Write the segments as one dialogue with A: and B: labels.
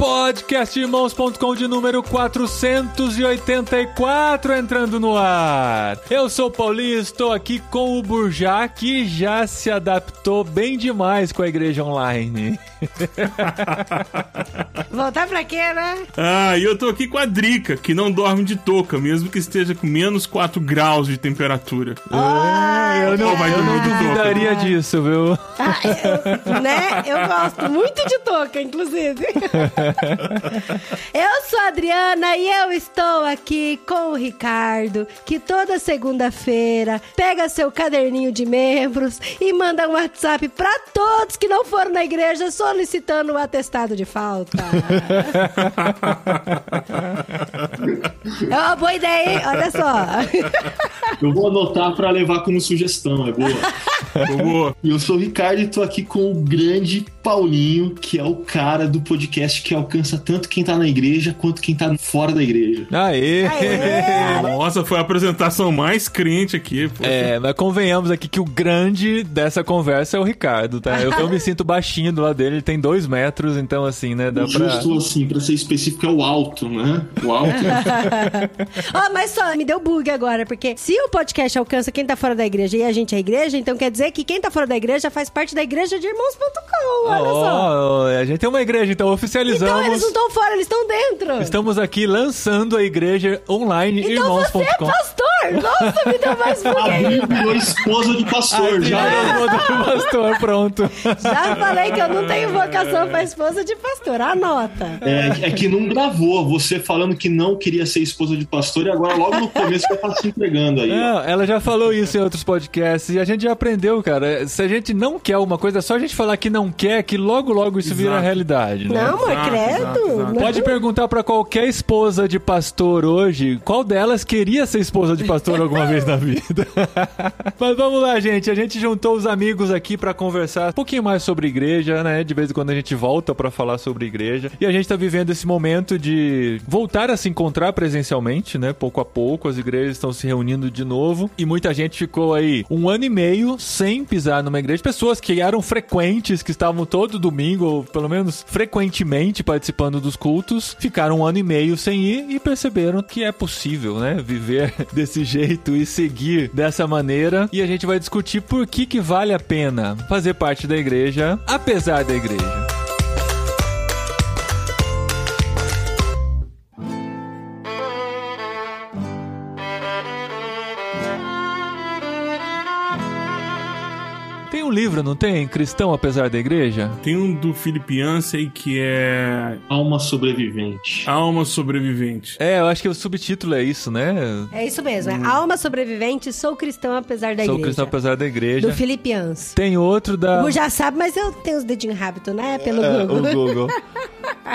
A: Podcastirmãos.com de número 484 entrando no ar. Eu sou o Paulinho, estou aqui com o Burjá, que já se adaptou bem demais com a igreja online.
B: Voltar pra quê, né?
C: Ah, e eu tô aqui com a Drica, que não dorme de touca, mesmo que esteja com menos 4 graus de temperatura.
A: Ah, eu não,
C: vai
A: eu não duvidaria disso, viu?
B: Ah, eu, né? Eu gosto muito de touca, inclusive. Eu sou a Adriana e eu estou aqui com o Ricardo, que toda segunda-feira pega seu caderninho de membros e manda um WhatsApp pra todos que não foram na igreja solicitando o atestado de falta. É uma boa ideia, hein? Olha só.
D: Eu vou anotar pra levar como sugestão, é boa.
C: Boa.
D: E eu sou o Ricardo e tô aqui com o grande Paulinho, que é o cara do podcast que alcança tanto quem tá na igreja quanto quem tá fora da igreja.
A: Aê!
B: Aê!
C: Nossa, foi a apresentação mais crente aqui. pô.
A: É, mas convenhamos aqui que o grande dessa conversa é o Ricardo, tá? Eu, eu me sinto baixinho do lado dele, ele tem dois metros, então assim, né? Dá
D: O
A: pra.
D: justo, assim, pra ser específico, é o alto, né? O alto.
B: Ó, mas só, me deu bug agora, porque se o podcast alcança quem tá fora da igreja e a gente é a igreja, então quer dizer que quem tá fora da igreja faz parte da igreja de irmãos.com, olha só.
A: Ó, a gente tem uma igreja, então oficializamos.
B: Então eles não estão fora, eles estão dentro.
A: Estamos aqui lançando a igreja online
B: Então você é
A: irmãos.com.
B: pastor! Nossa, me deu mais
D: A virou esposa de pastor, já.
A: do pastor, pronto.
B: Já falei que eu não tenho vocação pra esposa de pastor, anota.
D: É, é que não gravou, você falando que não queria ser esposa de pastor e agora logo no começo já tá se entregando aí.
A: Não, ela já falou isso em outros podcasts e a gente já aprendeu, cara. Se a gente não quer uma coisa, é só a gente falar que não quer, que logo, logo isso vira
C: Exato.
A: realidade, né?
B: Não,
C: Exato,
B: credo.
A: Pode perguntar pra qualquer esposa de pastor hoje, qual delas queria ser esposa de pastor alguma vez na vida. Mas vamos lá, gente. A gente juntou os amigos aqui pra conversar um pouquinho mais sobre igreja, né? De vez em quando a gente volta pra falar sobre igreja. E a gente tá vivendo esse momento de voltar a se encontrar presencialmente, né? Pouco a pouco as igrejas estão se reunindo de novo e muita gente ficou aí um ano e meio sem pisar numa igreja. Pessoas que eram frequentes, que estavam todo domingo, ou pelo menos frequentemente participando dos cultos, ficaram um ano e meio sem ir e perceberam que é possível, né? Viver desse jeito e seguir dessa maneira. E a gente vai discutir por que que vale a pena fazer parte da igreja, apesar da igreja. Um livro, não tem? Cristão apesar da igreja?
C: Tem um do Philip Yancey que é
D: Alma sobrevivente.
C: Alma Sobrevivente.
A: É, eu acho que o subtítulo é isso, né?
B: É isso mesmo, é Alma Sobrevivente, sou cristão apesar da
A: Sou
B: igreja.
A: cristão apesar da igreja.
B: Do Filipians.
A: Tem outro da.
B: O já sabe, mas eu tenho os dedinhos rápidos, né? Pelo
A: É,
B: Google.
A: o Google.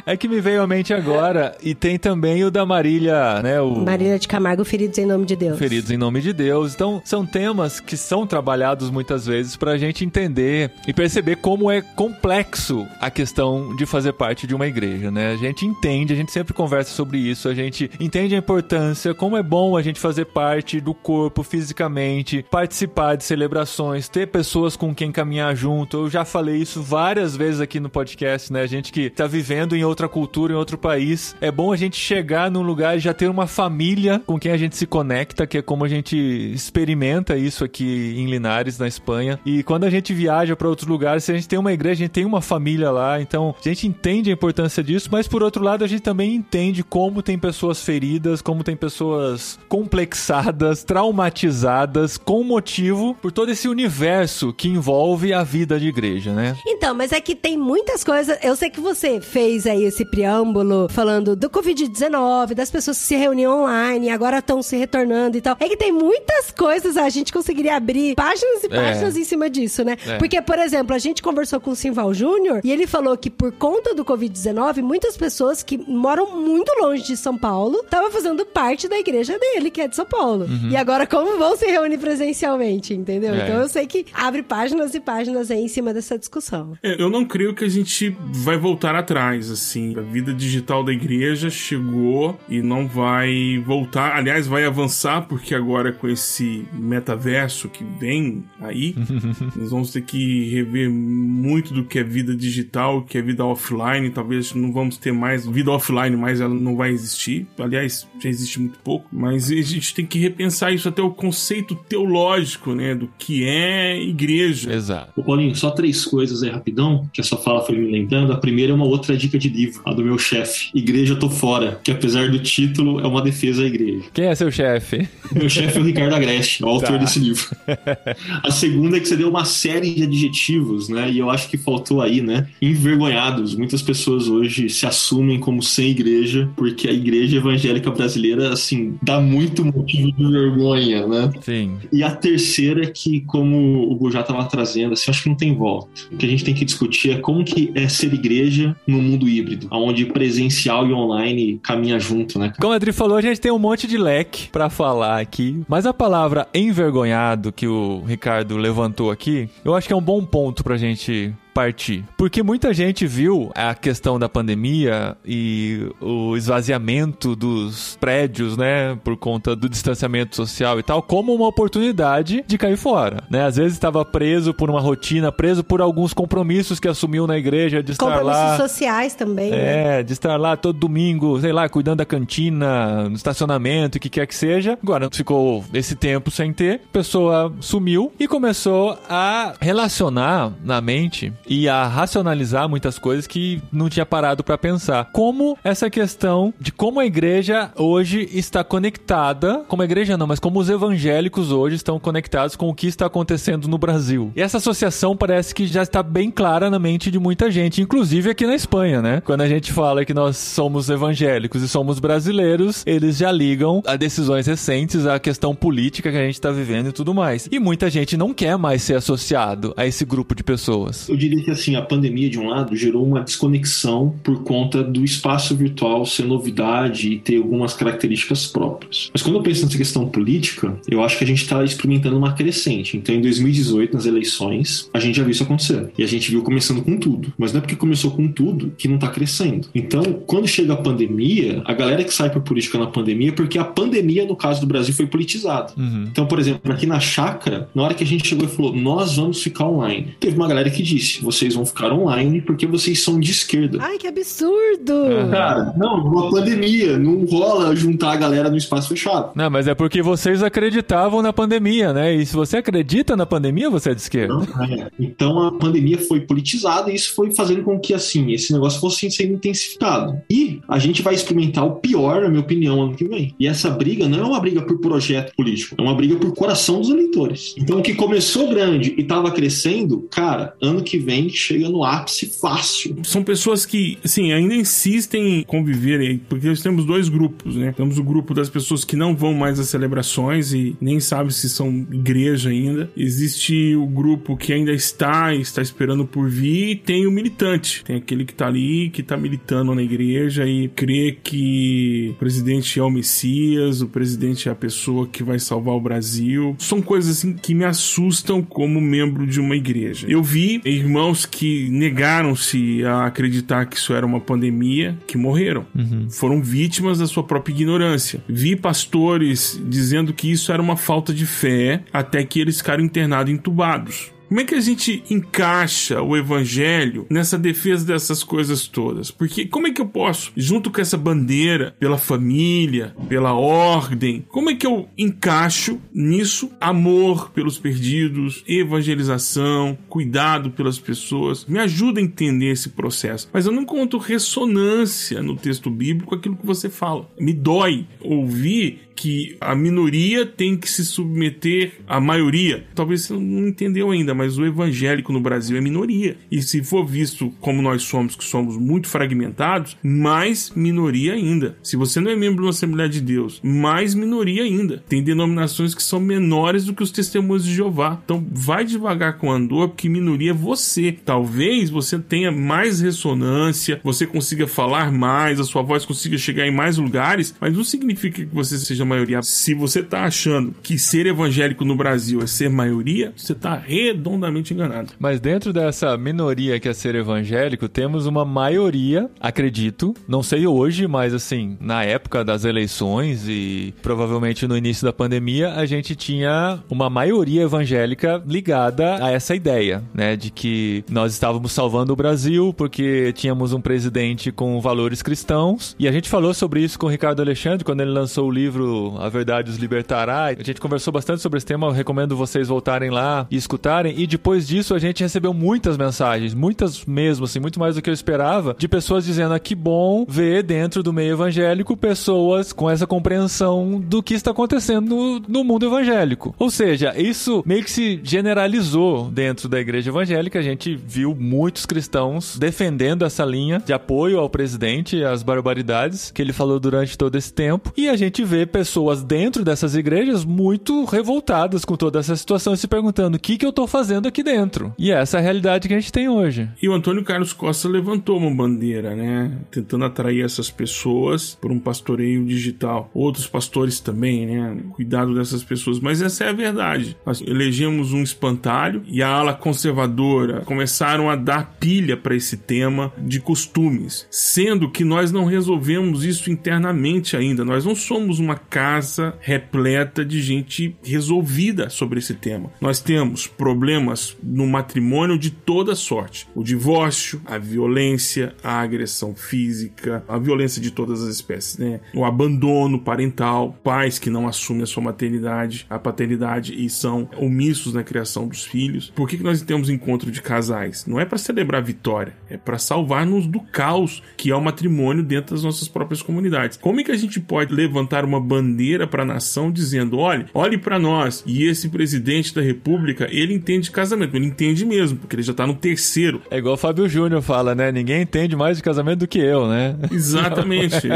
A: É que me veio à mente agora. E tem também o da Marília, né? O
B: Marília de Camargo, Feridos em Nome de Deus.
A: Feridos em Nome de Deus. Então, são temas que são trabalhados muitas vezes pra gente entender e perceber como é complexo a questão de fazer parte de uma igreja, né? A gente entende, a gente sempre conversa sobre isso, a gente entende a importância, como é bom a gente fazer parte do corpo fisicamente, participar de celebrações, ter pessoas com quem caminhar junto. Eu já falei isso várias vezes aqui no podcast, né? A gente que tá vivendo em outra cultura, em outro país, é bom a gente chegar num lugar e já ter uma família com quem a gente se conecta, que é como a gente experimenta isso aqui em Linares, na Espanha. E quando a gente viaja para outros lugares, se a gente tem uma igreja, a gente tem uma família lá, então a gente entende a importância disso, mas por outro lado, a gente também entende como tem pessoas feridas, como tem pessoas complexadas, traumatizadas, com motivo por todo esse universo que envolve a vida de igreja, né?
B: Então, mas é que tem muitas coisas. Eu sei que você fez aí esse preâmbulo falando do Covid-19, das pessoas que se reuniam online e agora estão se retornando e tal. É que tem muitas coisas, a gente conseguiria abrir páginas e páginas em cima disso, né?
A: É.
B: Porque, por exemplo, a gente conversou com o Simval Júnior e ele falou que por conta do Covid-19, muitas pessoas que moram muito longe de São Paulo estavam fazendo parte da igreja dele, que é de São Paulo. E agora, como vão se reunir presencialmente, entendeu?
A: É.
B: Então eu sei que abre páginas e páginas aí em cima dessa discussão.
C: É, Eu não creio que a gente vai voltar atrás. assim. A vida digital da igreja chegou e não vai voltar. Aliás, vai avançar, porque agora com esse metaverso que vem aí, nós vamos ter que rever muito do que é vida digital, que é vida offline. Talvez não vamos ter mais vida offline, mas ela não vai existir. Aliás, já existe muito pouco. Mas a gente tem que repensar isso até o conceito teológico, né? Do que é igreja.
A: Exato.
D: Ô, Paulinho, só três coisas aí rapidão, que a sua fala foi me lembrando. A primeira é uma outra dica de livro, a do meu chefe, Igreja Tô Fora, que apesar do título, é uma defesa à igreja.
A: Quem é seu chefe?
D: Meu chefe é o Ricardo Agreste, o autor
A: Tá.
D: desse livro. A segunda é que você deu uma série de adjetivos, né? E eu acho que faltou aí, né? Envergonhados. Muitas pessoas hoje se assumem como sem igreja, porque a igreja evangélica brasileira, assim, dá muito motivo de vergonha, né?
A: Sim.
D: E a terceira é que, como o Bujá estava trazendo, assim, eu acho que não tem volta. O que a gente tem que discutir é como que é ser igreja no mundo híbrido, onde presencial e online caminha junto, né?
A: Como a Adri falou, a gente tem um monte de leque pra falar aqui, mas a palavra envergonhado que o Ricardo levantou aqui, eu acho que é um bom ponto pra gente partir. Porque muita gente viu a questão da pandemia e o esvaziamento dos prédios, né, por conta do distanciamento social e tal, como uma oportunidade de cair fora, né? Às vezes estava preso por uma rotina, preso por alguns compromissos que assumiu na igreja de estar
B: Compromissos
A: lá.
B: sociais também, né?
A: É, de estar lá todo domingo, sei lá, cuidando da cantina, no estacionamento, o que quer que seja. Agora ficou esse tempo sem ter, a pessoa sumiu e começou a relacionar na mente e a racionalizar muitas coisas que não tinha parado pra pensar. Como essa questão de como a igreja hoje está conectada, como a igreja não, mas como os evangélicos hoje estão conectados com o que está acontecendo no Brasil. E essa associação parece que já está bem clara na mente de muita gente, inclusive aqui na Espanha, né? Quando a gente fala que nós somos evangélicos e somos brasileiros, eles já ligam a decisões recentes, à questão política que a gente está vivendo e tudo mais. E muita gente não quer mais ser associado a esse grupo de pessoas.
D: Eu diria que assim, a pandemia, de um lado, gerou uma desconexão por conta do espaço virtual ser novidade e ter algumas características próprias. Mas quando eu penso nessa questão política, eu acho que a gente está experimentando uma crescente. Então, em 2018, nas eleições, a gente já viu isso acontecer. E a gente viu começando com tudo. Mas não é porque começou com tudo que não está crescendo. Então, quando chega a pandemia, a galera que sai por política na pandemia, é porque a pandemia, no caso do Brasil, foi politizada.
A: Uhum.
D: Então, por exemplo, aqui na chácara, na hora que a gente chegou e falou, nós vamos ficar online, teve uma galera que disse, vocês vão ficar online porque vocês são de esquerda.
B: Ai, que absurdo!
D: Cara, não, uma pandemia, não rola juntar a galera no espaço fechado.
A: Não, mas é porque vocês acreditavam na pandemia, né? E se você acredita na pandemia, você é de esquerda.
D: Não, é. Então a pandemia foi politizada e isso foi fazendo com que assim esse negócio fosse sendo intensificado. E a gente vai experimentar o pior, na minha opinião, ano que vem. E essa briga não é uma briga por projeto político, é uma briga por coração dos eleitores. Então o que começou grande e tava crescendo, cara, ano que vem chega no ápice fácil.
C: São pessoas que, assim, ainda insistem em conviver aí, porque nós temos dois grupos, né? Temos o grupo das pessoas que não vão mais às celebrações e nem sabem se são igreja ainda. Existe o grupo que ainda está está esperando por vir, e tem o militante. Tem aquele que tá ali, que tá militando na igreja e crê que o presidente é o Messias, o presidente é a pessoa que vai salvar o Brasil. São coisas assim que me assustam como membro de uma igreja. Eu vi irmãos que negaram-se a acreditar que isso era uma pandemia, que morreram. Foram vítimas da sua própria ignorância. Vi pastores dizendo que isso era uma falta de fé até que eles ficaram internados entubados. Como é que a gente encaixa o evangelho nessa defesa dessas coisas todas? Porque como é que eu posso, junto com essa bandeira, pela família, pela ordem, como é que eu encaixo nisso amor pelos perdidos, evangelização, cuidado pelas pessoas? Me ajuda a entender esse processo. Mas eu não encontro ressonância no texto bíblico aquilo que você fala. Me dói ouvir que a minoria tem que se submeter à maioria. Talvez você não entendeu ainda, mas o evangélico no Brasil é minoria. E se for visto como nós somos, que somos muito fragmentados, mais minoria ainda. Se você não é membro de uma Assembleia de Deus, mais minoria ainda. Tem denominações que são menores do que os testemunhos de Jeová. Então vai devagar com o andor, porque minoria é você. Talvez você tenha mais ressonância, você consiga falar mais, a sua voz consiga chegar em mais lugares, mas não significa que você seja seja maioria. Se você tá achando que ser evangélico no Brasil é ser maioria, você tá redondamente enganado.
A: Mas dentro dessa minoria que é ser evangélico, temos uma maioria, acredito, não sei hoje, mas assim, na época das eleições e provavelmente no início da pandemia, a gente tinha uma maioria evangélica ligada a essa ideia, né, de que nós estávamos salvando o Brasil porque tínhamos um presidente com valores cristãos. E a gente falou sobre isso com o Ricardo Alexandre quando ele lançou o livro A Verdade os Libertará. A gente conversou bastante sobre esse tema, recomendo vocês voltarem lá e escutarem. E depois disso a gente recebeu muitas mensagens, muitas mesmo, assim, muito mais do que eu esperava, de pessoas dizendo: ah, que bom ver dentro do meio evangélico pessoas com essa compreensão do que está acontecendo no, no mundo evangélico. Ou seja, isso meio que se generalizou dentro da igreja evangélica. A gente viu muitos cristãos defendendo essa linha de apoio ao presidente, às barbaridades que ele falou durante todo esse tempo. E a gente vê pessoas dentro dessas igrejas muito revoltadas com toda essa situação e se perguntando: o que, que eu tô fazendo aqui dentro? E essa é a realidade que a gente tem hoje.
C: E o Antônio Carlos Costa levantou uma bandeira, né? Tentando atrair essas pessoas por um pastoreio digital. Outros pastores também, né? Cuidado dessas pessoas. Mas essa é a verdade. Nós elegemos um espantalho e a ala conservadora começaram a dar pilha para esse tema de costumes, sendo que nós não resolvemos isso internamente ainda. Nós não somos uma casa repleta de gente resolvida sobre esse tema. Nós temos problemas no matrimônio de toda sorte: o divórcio, a violência, a agressão física, a violência de todas as espécies, né? O abandono parental, pais que não assumem a sua maternidade, a paternidade e são omissos na criação dos filhos. Por que, que nós temos encontro de casais? Não é para celebrar vitória, é para salvar-nos do caos que é o matrimônio dentro das nossas próprias comunidades. Como é que a gente pode levantar uma bandeira para a nação dizendo: olhe, olhe para nós e esse presidente da república, ele entende casamento, ele entende mesmo, porque ele já tá no terceiro.
A: É igual o Fábio Júnior fala, né? Ninguém entende mais de casamento do que eu, né?
C: Exatamente.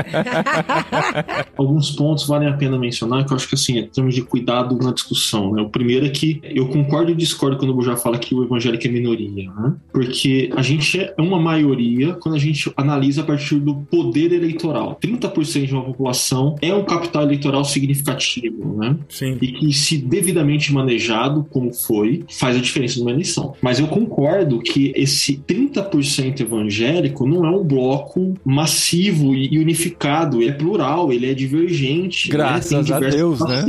D: Alguns pontos valem a pena mencionar que eu acho que assim, em termos de cuidado na discussão, né? O primeiro é que eu concordo e discordo quando o já fala que o evangélico é minoria, né? Porque a gente é uma maioria quando a gente analisa a partir do poder eleitoral. 30% de uma população é um capital eleitoral significativo, né?
C: Sim.
D: E que, se devidamente manejado, como foi, faz a diferença numa eleição. Mas eu concordo que esse 30% evangélico não é um bloco massivo e unificado, ele é plural, ele é divergente.
A: Graças
D: né?
A: a Deus, né?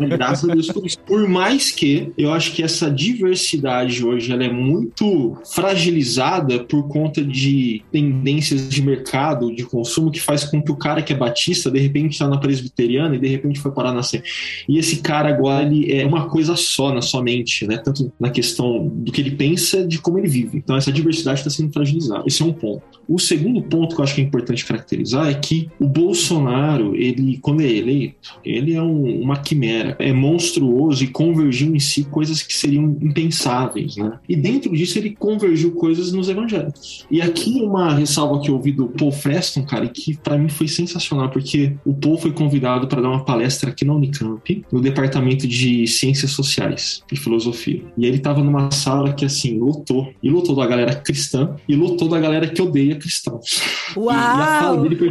D: né? Graças a Deus por isso. Por mais que eu acho que essa diversidade hoje ela é muito fragilizada por conta de tendências de mercado, de consumo, que faz com que o cara que é batista, de repente está na e de repente foi parar na C. E esse cara agora ele é uma coisa só na sua mente, né? Tanto na questão do que ele pensa, de como ele vive. Então essa diversidade está sendo fragilizada. Esse é um ponto. O segundo ponto que eu acho que é importante caracterizar é que o Bolsonaro, ele, quando é eleito, ele é um, uma quimera, é monstruoso e convergiu em si coisas que seriam impensáveis, né? E dentro disso ele convergiu coisas nos evangélicos. E aqui uma ressalva que eu ouvi do Paul Freston, cara, que para mim foi sensacional, porque o Paul foi convidado para dar uma palestra aqui na Unicamp, no departamento de Ciências Sociais e Filosofia. E ele tava numa sala que assim lotou, e lotou da galera cristã e lotou da galera que odeia cristãos.
B: Uau!
D: E, e a fala dele foi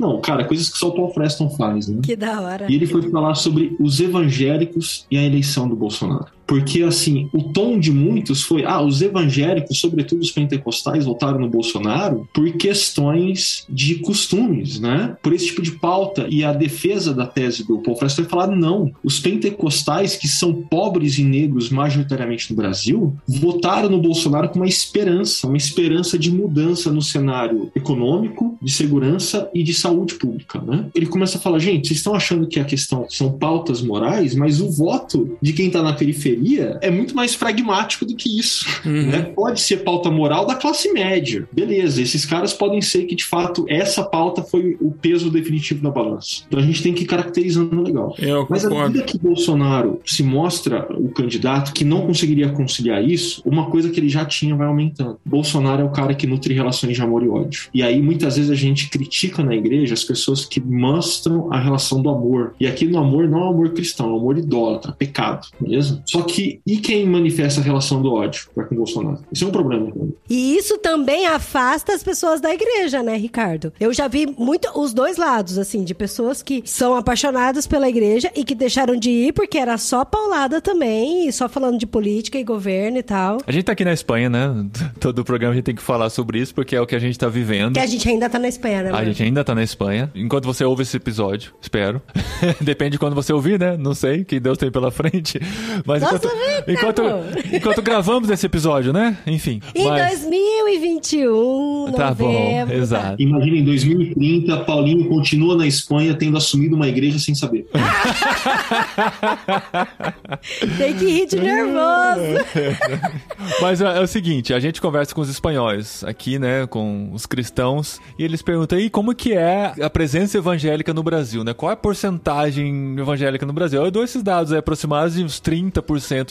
D: não, cara, coisas que só o Paul Freston faz, né?
B: Que da hora.
D: E ele foi falar sobre os evangélicos e a eleição do Bolsonaro. Porque, assim, o tom de muitos foi: ah, os evangélicos, sobretudo os pentecostais, votaram no Bolsonaro por questões de costumes, né? Por esse tipo de pauta. E a defesa da tese do Paul Freston foi falar: não, os pentecostais, que são pobres e negros majoritariamente no Brasil, votaram no Bolsonaro com uma esperança, uma esperança de mudança no cenário econômico, de segurança e de saúde pública, né? Ele começa a falar: gente, vocês estão achando que a questão são pautas morais, mas o voto de quem está na periferia é muito mais pragmático do que isso.
C: Uhum.
D: Né? Pode ser pauta moral da classe média. Beleza, esses caras podem ser que de fato essa pauta foi o peso definitivo da balança. Então a gente tem que ir caracterizando legal.
C: É, eu
D: Mas à
C: concordo.
D: medida que Bolsonaro se mostra o candidato que não conseguiria conciliar isso, uma coisa que ele já tinha vai aumentando. Bolsonaro é o cara que nutre relações de amor e ódio. E aí muitas vezes a gente critica na igreja as pessoas que mostram a relação do amor. E aqui no amor não é um amor cristão, é um amor idólatra, pecado, beleza? Só que e quem manifesta a relação do ódio para com o Bolsonaro? Isso é um problema.
B: E isso também afasta as pessoas da igreja, né, Ricardo? Eu já vi muito os dois lados, assim, de pessoas que são apaixonadas pela igreja e que deixaram de ir porque era só paulada também, e só falando de política e governo e tal.
A: A gente tá aqui na Espanha, né? Todo o programa a gente tem que falar sobre isso, porque é o que a gente tá vivendo.
B: Que a gente ainda tá na Espanha, né?
A: A gente ainda tá na Espanha. Enquanto você ouve esse episódio, espero. Depende de quando você ouvir, né? Não sei, que Deus tem pela frente. Mas
B: Nossa,
A: enquanto,
B: Ricardo!
A: enquanto, enquanto gravamos esse episódio, né? Enfim.
B: Em
A: mas...
B: 2021,
A: Tá bom,
B: novembro.
A: exato.
D: Imagina em 2030, Paulinho continua na Espanha tendo assumido uma igreja sem saber.
B: Tem que rir de nervoso.
A: Mas é, é o seguinte, a gente conversa com os espanhóis aqui, né, com os cristãos, e eles perguntam aí como que é a presença evangélica no Brasil, né? Qual é a porcentagem evangélica no Brasil? Eu dou esses dados aí, aproximados de uns 30%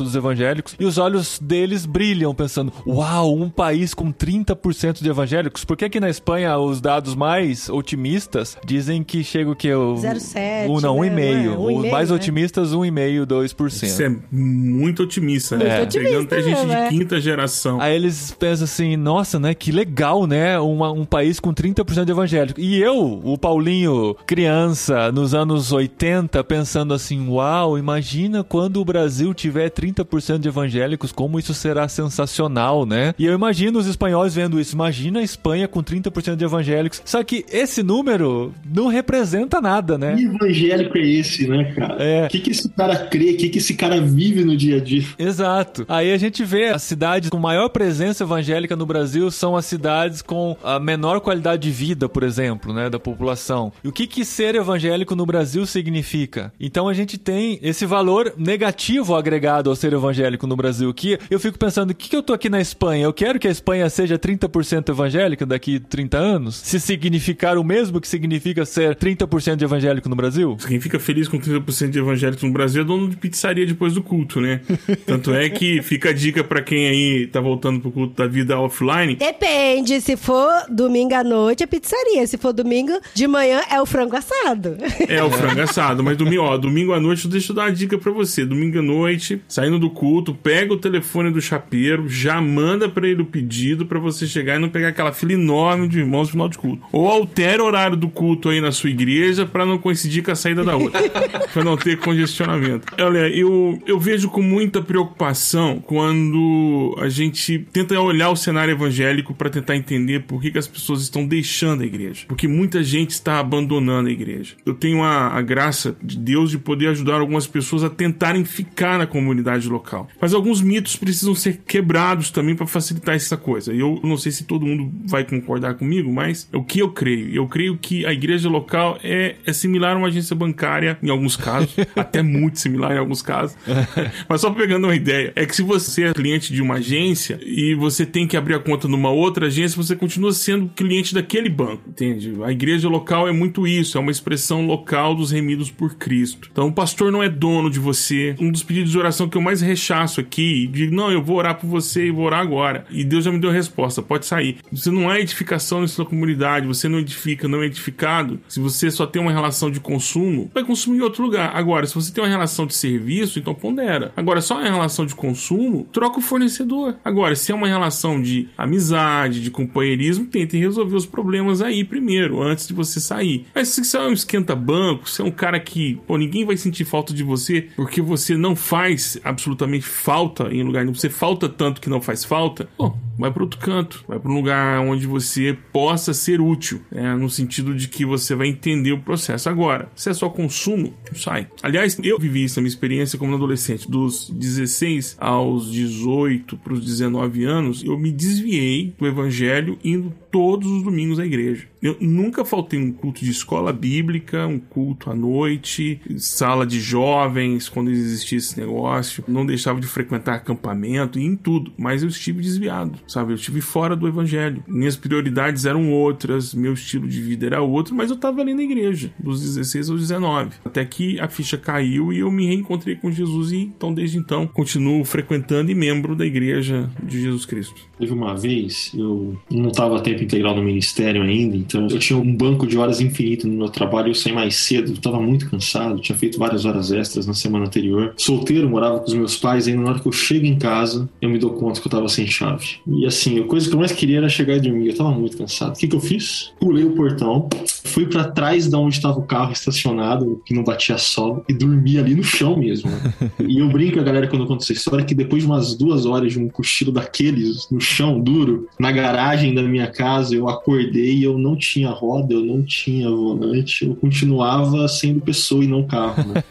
A: dos evangélicos, e os olhos deles brilham pensando, uau, um país com 30% de evangélicos? Por que aqui na Espanha os dados mais otimistas dizem que chega o que? O,
B: 0,7,
A: um, não,
B: né?
A: 1,5.
B: Não é?
A: Os
B: 1,5,
A: mais
B: né?
A: otimistas, 1,5, 2%.
C: Isso é muito otimista, né?
A: Muito
C: Pegando
B: otimista
C: até gente
B: é.
C: de quinta geração.
A: Aí eles pensam assim, nossa, né? Que legal, né? Uma- um país com 30% de evangélicos. E eu, o Paulinho, criança, nos anos 80, pensando assim, uau, imagina quando o Brasil tiver 30% de evangélicos, como isso será sensacional, né? E eu imagino os espanhóis vendo isso. Imagina a Espanha com 30% de evangélicos. Só que esse número não representa nada, né?
D: Que evangélico é esse, né, cara?
A: É.
D: O que, que esse cara crê? O que, que esse cara vive no dia a dia?
A: Exato. Aí a gente vê as cidades com maior presença evangélica no Brasil são as cidades com a menor qualidade de vida, por exemplo, né, da população. E o que que ser evangélico no Brasil significa? Então a gente tem esse valor negativo agregado ao ser evangélico no Brasil, que eu fico pensando, o que que eu tô aqui na Espanha? Eu quero que a Espanha seja 30% evangélica daqui 30 anos? Se significar o mesmo que significa ser 30% de evangélico no Brasil?
C: Quem fica feliz com 30% de evangélicos no Brasil é dono de pizzaria depois do culto, né? Tanto é que fica a dica pra quem aí tá voltando pro culto da vida offline.
B: Depende, se for domingo à noite é pizzaria, se for domingo de manhã é o frango assado.
C: É o frango assado, mas domingo, ó, domingo à noite, deixa eu dar uma dica pra você. Domingo à noite, saindo do culto, pega o telefone do chapeiro, já manda pra ele o pedido pra você chegar e não pegar aquela fila enorme de irmãos no final de culto. Ou altera o horário do culto aí na sua igreja pra não coincidir com a saída da outra, pra não ter congestionamento. Olha, eu, eu vejo com muita preocupação quando a gente tenta olhar o cenário evangélico pra tentar entender por que, que as pessoas estão deixando a igreja. Porque muita gente está abandonando a igreja. Eu tenho a, a graça de Deus de poder ajudar algumas pessoas a tentarem ficar na comunidade local. Mas alguns mitos precisam ser quebrados também para facilitar essa coisa. Eu não sei se todo mundo vai concordar comigo, mas é o que eu creio. Eu creio que a igreja local é, é similar a uma agência bancária em alguns casos, até muito similar em alguns casos. mas só pegando uma ideia, é que se você é cliente de uma agência e você tem que abrir a conta numa outra agência, você continua sendo cliente daquele banco, entende? A igreja local é muito isso, é uma expressão local dos remidos por Cristo. Então o pastor não é dono de você. Um dos pedidos de oração que eu mais rechaço aqui, de não, eu vou orar por você e vou orar agora. E Deus já me deu a resposta, pode sair. Você não é edificação na sua comunidade, você não edifica, não é edificado. Se você só tem uma relação de consumo, vai consumir em outro lugar. Agora, se você tem uma relação de serviço, então pondera. Agora, só uma relação de consumo, troca o fornecedor. Agora, se é uma relação de amizade, de companheirismo, tente resolver os problemas aí primeiro, antes de você sair. Mas se você é um esquenta-banco, se é um cara que, pô, ninguém vai sentir falta de você porque você não faz absolutamente falta em lugar nenhum, você falta tanto que não faz falta, pô, vai para outro canto, vai para um lugar onde você possa ser útil, né, no sentido de que você vai entender o processo. Agora, se é só consumo, sai. Aliás, eu vivi isso na minha experiência como adolescente, dos 16 aos 18 para os 19 anos, eu me desviei do evangelho indo todos os domingos à igreja. Eu nunca faltei um culto de escola bíblica, um culto à noite, sala de jovens, quando existia esse negócio. Não deixava de frequentar acampamento e em tudo, mas eu estive desviado. sabe? Eu estive fora do evangelho. Minhas prioridades eram outras, meu estilo de vida era outro, mas eu estava ali na igreja, dos 16 aos 19. Até que a ficha caiu e eu me reencontrei com Jesus e então desde então continuo frequentando e membro da igreja de Jesus Cristo.
D: Teve uma vez, eu não estava integral no ministério ainda, então eu tinha um banco de horas infinito no meu trabalho, eu saí mais cedo, eu estava muito cansado, tinha feito várias horas extras na semana anterior. Solteiro, morava com os meus pais, ainda na hora que eu chego em casa, eu me dou conta que eu estava sem chave. E assim, a coisa que eu mais queria era chegar e dormir, eu estava muito cansado. O que, que eu fiz? Pulei o portão, fui para trás de onde estava o carro estacionado, que não batia sol, e dormi ali no chão mesmo. e eu brinco a galera quando eu conto essa história que depois de umas duas horas de um cochilo daqueles no chão duro, na garagem da minha casa, eu acordei e eu não tinha roda, eu não tinha volante, eu continuava sendo pessoa e não carro. Né?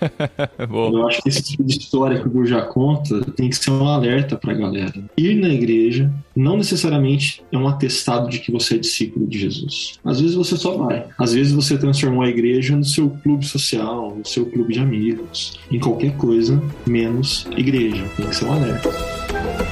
D: eu acho que esse tipo de história que o Gur já conta tem que ser um alerta pra galera. Ir na igreja não necessariamente é um atestado de que você é discípulo de Jesus. Às vezes você só vai. Às vezes você transformou a igreja no seu clube social, no seu clube de amigos, em qualquer coisa menos igreja. Tem que ser um alerta.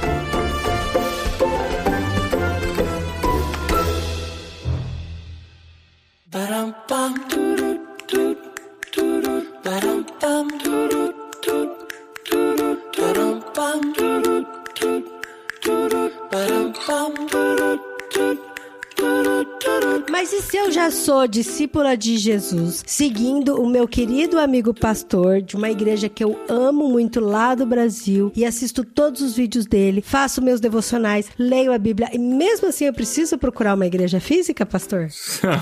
B: Sou discípula de Jesus, seguindo o meu querido amigo pastor de uma igreja que eu amo muito lá do Brasil e assisto todos os vídeos dele, faço meus devocionais, leio a Bíblia e mesmo assim eu preciso procurar uma igreja física, pastor?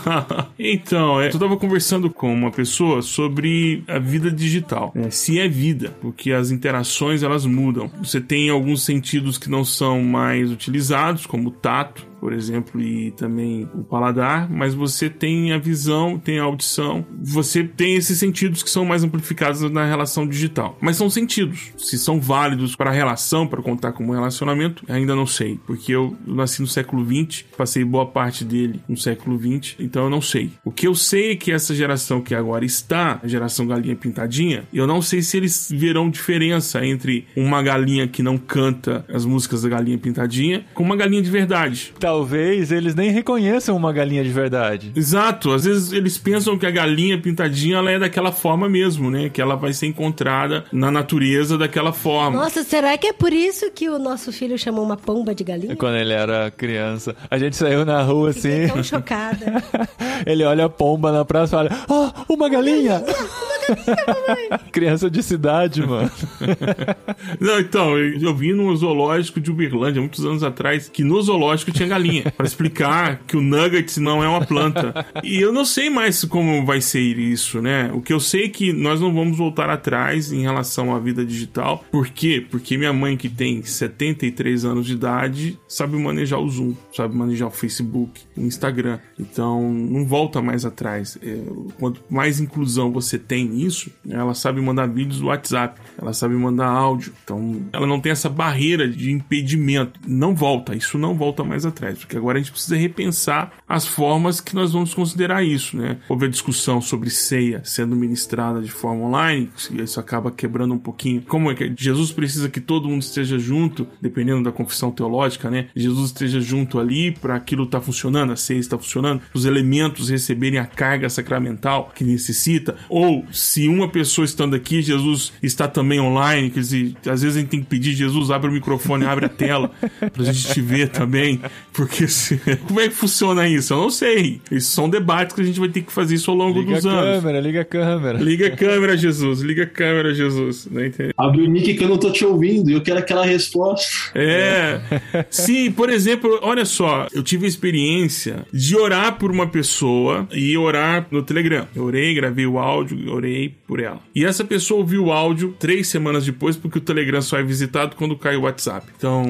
C: então, é, eu estava conversando com uma pessoa sobre a vida digital, né? se é vida, porque as interações elas mudam. Você tem alguns sentidos que não são mais utilizados, como o tato, por exemplo, e também o paladar, mas você tem a visão, tem a audição, você tem esses sentidos que são mais amplificados na relação digital. Mas são sentidos. Se são válidos para a relação, para contar como relacionamento, ainda não sei, porque eu nasci no século 20, passei boa parte dele no século 20, então eu não sei. O que eu sei é que essa geração que agora está, a geração galinha pintadinha, eu não sei se eles verão diferença entre uma galinha que não canta as músicas da galinha pintadinha com uma galinha de verdade.
A: Tá talvez eles nem reconheçam uma galinha de verdade.
C: Exato, às vezes eles pensam que a galinha pintadinha ela é daquela forma mesmo, né? Que ela vai ser encontrada na natureza daquela forma.
B: Nossa, será que é por isso que o nosso filho chamou uma pomba de galinha?
A: Quando ele era criança. A gente saiu na rua assim.
B: Fiquei tão chocada.
A: ele olha a pomba na praça e fala: Oh, uma galinha! Uma galinha, Criança de cidade, mano.
C: Não, então, eu vi no zoológico de Uberlândia, muitos anos atrás, que no zoológico tinha galinha galinha, para explicar que o nuggets não é uma planta. E eu não sei mais como vai ser isso, né? O que eu sei é que nós não vamos voltar atrás em relação à vida digital. Por quê? Porque minha mãe, que tem 73 anos de idade, sabe manejar o Zoom, sabe manejar o Facebook, o Instagram. Então, não volta mais atrás. É, quanto mais inclusão você tem nisso, ela sabe mandar vídeos do WhatsApp, ela sabe mandar áudio. Então, ela não tem essa barreira de impedimento. Não volta, isso não volta mais atrás porque agora a gente precisa repensar as formas que nós vamos considerar isso, né? Houve a discussão sobre ceia sendo ministrada de forma online, isso acaba quebrando um pouquinho. Como é que Jesus precisa que todo mundo esteja junto, dependendo da confissão teológica, né? Jesus esteja junto ali para aquilo estar tá funcionando, a ceia está funcionando, os elementos receberem a carga sacramental que necessita, ou se uma pessoa estando aqui, Jesus está também online, quer dizer, às vezes a gente tem que pedir Jesus abre o microfone, abre a tela para a gente te ver também, porque se... como é que funciona isso? Eu não sei. Isso são debates que a gente vai ter que fazer isso ao longo
A: liga
C: dos anos.
A: Liga a câmera, liga a câmera.
C: Liga a câmera, Jesus. Liga a câmera, Jesus. Né?
D: Abre o mic que eu não tô te ouvindo e eu quero aquela resposta.
C: É. Sim, por exemplo, olha só. Eu tive a experiência de orar por uma pessoa e orar no Telegram. Eu orei, gravei o áudio, orei por ela. E essa pessoa ouviu o áudio três semanas depois, porque o Telegram só é visitado quando cai o WhatsApp. Então,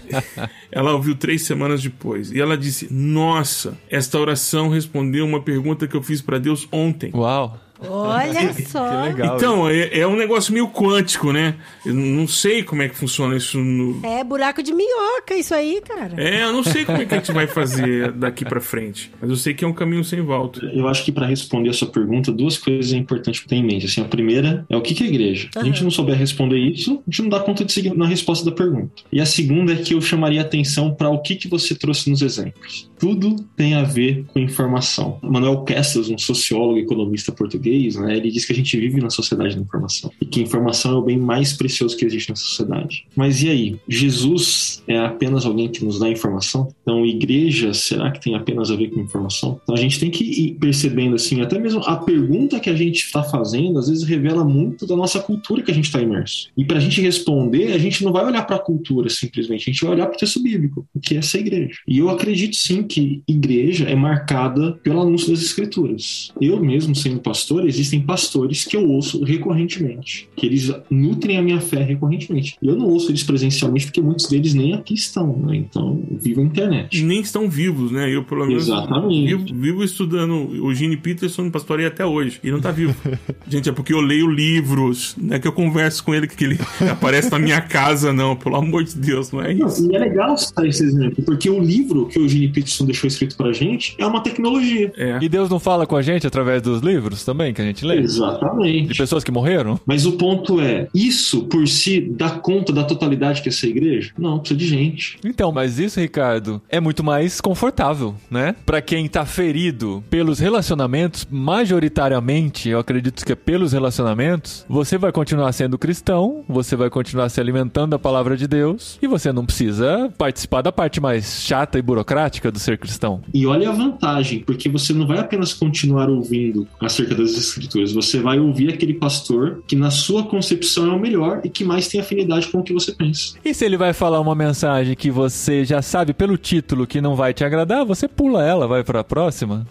C: ela ouviu três semanas semanas depois. E ela disse: Nossa, esta oração respondeu uma pergunta que eu fiz para Deus ontem.
A: Uau!
B: Olha só.
A: Que legal.
C: Então, é, é um negócio meio quântico, né? Eu não sei como é que funciona isso no.
B: É buraco de minhoca isso aí, cara.
C: É, eu não sei como é que a gente vai fazer daqui pra frente. Mas eu sei que é um caminho sem volta.
D: Eu acho que para responder a sua pergunta, duas coisas é importante ter em mente. Assim, a primeira é o que que é igreja. Se a gente não souber responder isso, a gente não dá conta de seguir na resposta da pergunta. E a segunda é que eu chamaria atenção para o que que você trouxe nos exemplos. Tudo tem a ver com informação. Manuel Castells, um sociólogo e economista português, né, ele diz que a gente vive na sociedade da informação e que a informação é o bem mais precioso que existe na sociedade. Mas e aí? Jesus é apenas alguém que nos dá informação? Então, igreja, será que tem apenas a ver com informação? Então, a gente tem que ir percebendo assim, até mesmo a pergunta que a gente está fazendo, às vezes revela muito da nossa cultura que a gente está imerso. E para a gente responder, a gente não vai olhar para a cultura simplesmente, a gente vai olhar para o texto bíblico, o que é essa igreja. E eu acredito sim que igreja é marcada pelo anúncio das escrituras. Eu mesmo sendo pastor, existem pastores que eu ouço recorrentemente, que eles nutrem a minha fé recorrentemente. E eu não ouço eles presencialmente porque muitos deles nem aqui estão, né? Então, vivo a internet.
C: Nem estão vivos, né? Eu, pelo menos,
D: Exatamente.
C: vivo, vivo estudando o Gene Peterson, pastorei até hoje. E não tá vivo. Gente, é porque eu leio livros, não é que eu converso com ele, que ele aparece na minha casa, não. Pelo amor de Deus, não é
D: Não,
C: isso.
D: e é legal citar esse exemplo, porque o livro que o Eugene Peterson deixou escrito pra gente é uma tecnologia.
C: É.
A: E Deus não fala com a gente através dos livros também, que a gente lê? De
D: Exatamente.
A: pessoas que morreram?
D: Mas o ponto é, isso por si dá conta da totalidade que é essa igreja? Não, precisa de gente.
A: Então, mas isso, Ricardo, é muito mais confortável, né? Pra quem tá ferido pelos relacionamentos, majoritariamente, eu acredito que é pelos relacionamentos, você vai continuar sendo cristão, você vai continuar se alimentando da palavra de Deus e você não precisa participar da parte mais chata e burocrática do ser cristão.
D: E olha a vantagem, porque você não vai apenas continuar ouvindo acerca das escrituras, você vai ouvir aquele pastor que na sua concepção é o melhor e que mais tem afinidade com o que você pensa.
A: E se ele vai falar uma mensagem que você já sabe pelo título que não vai te agradar, você pula ela, vai pra próxima.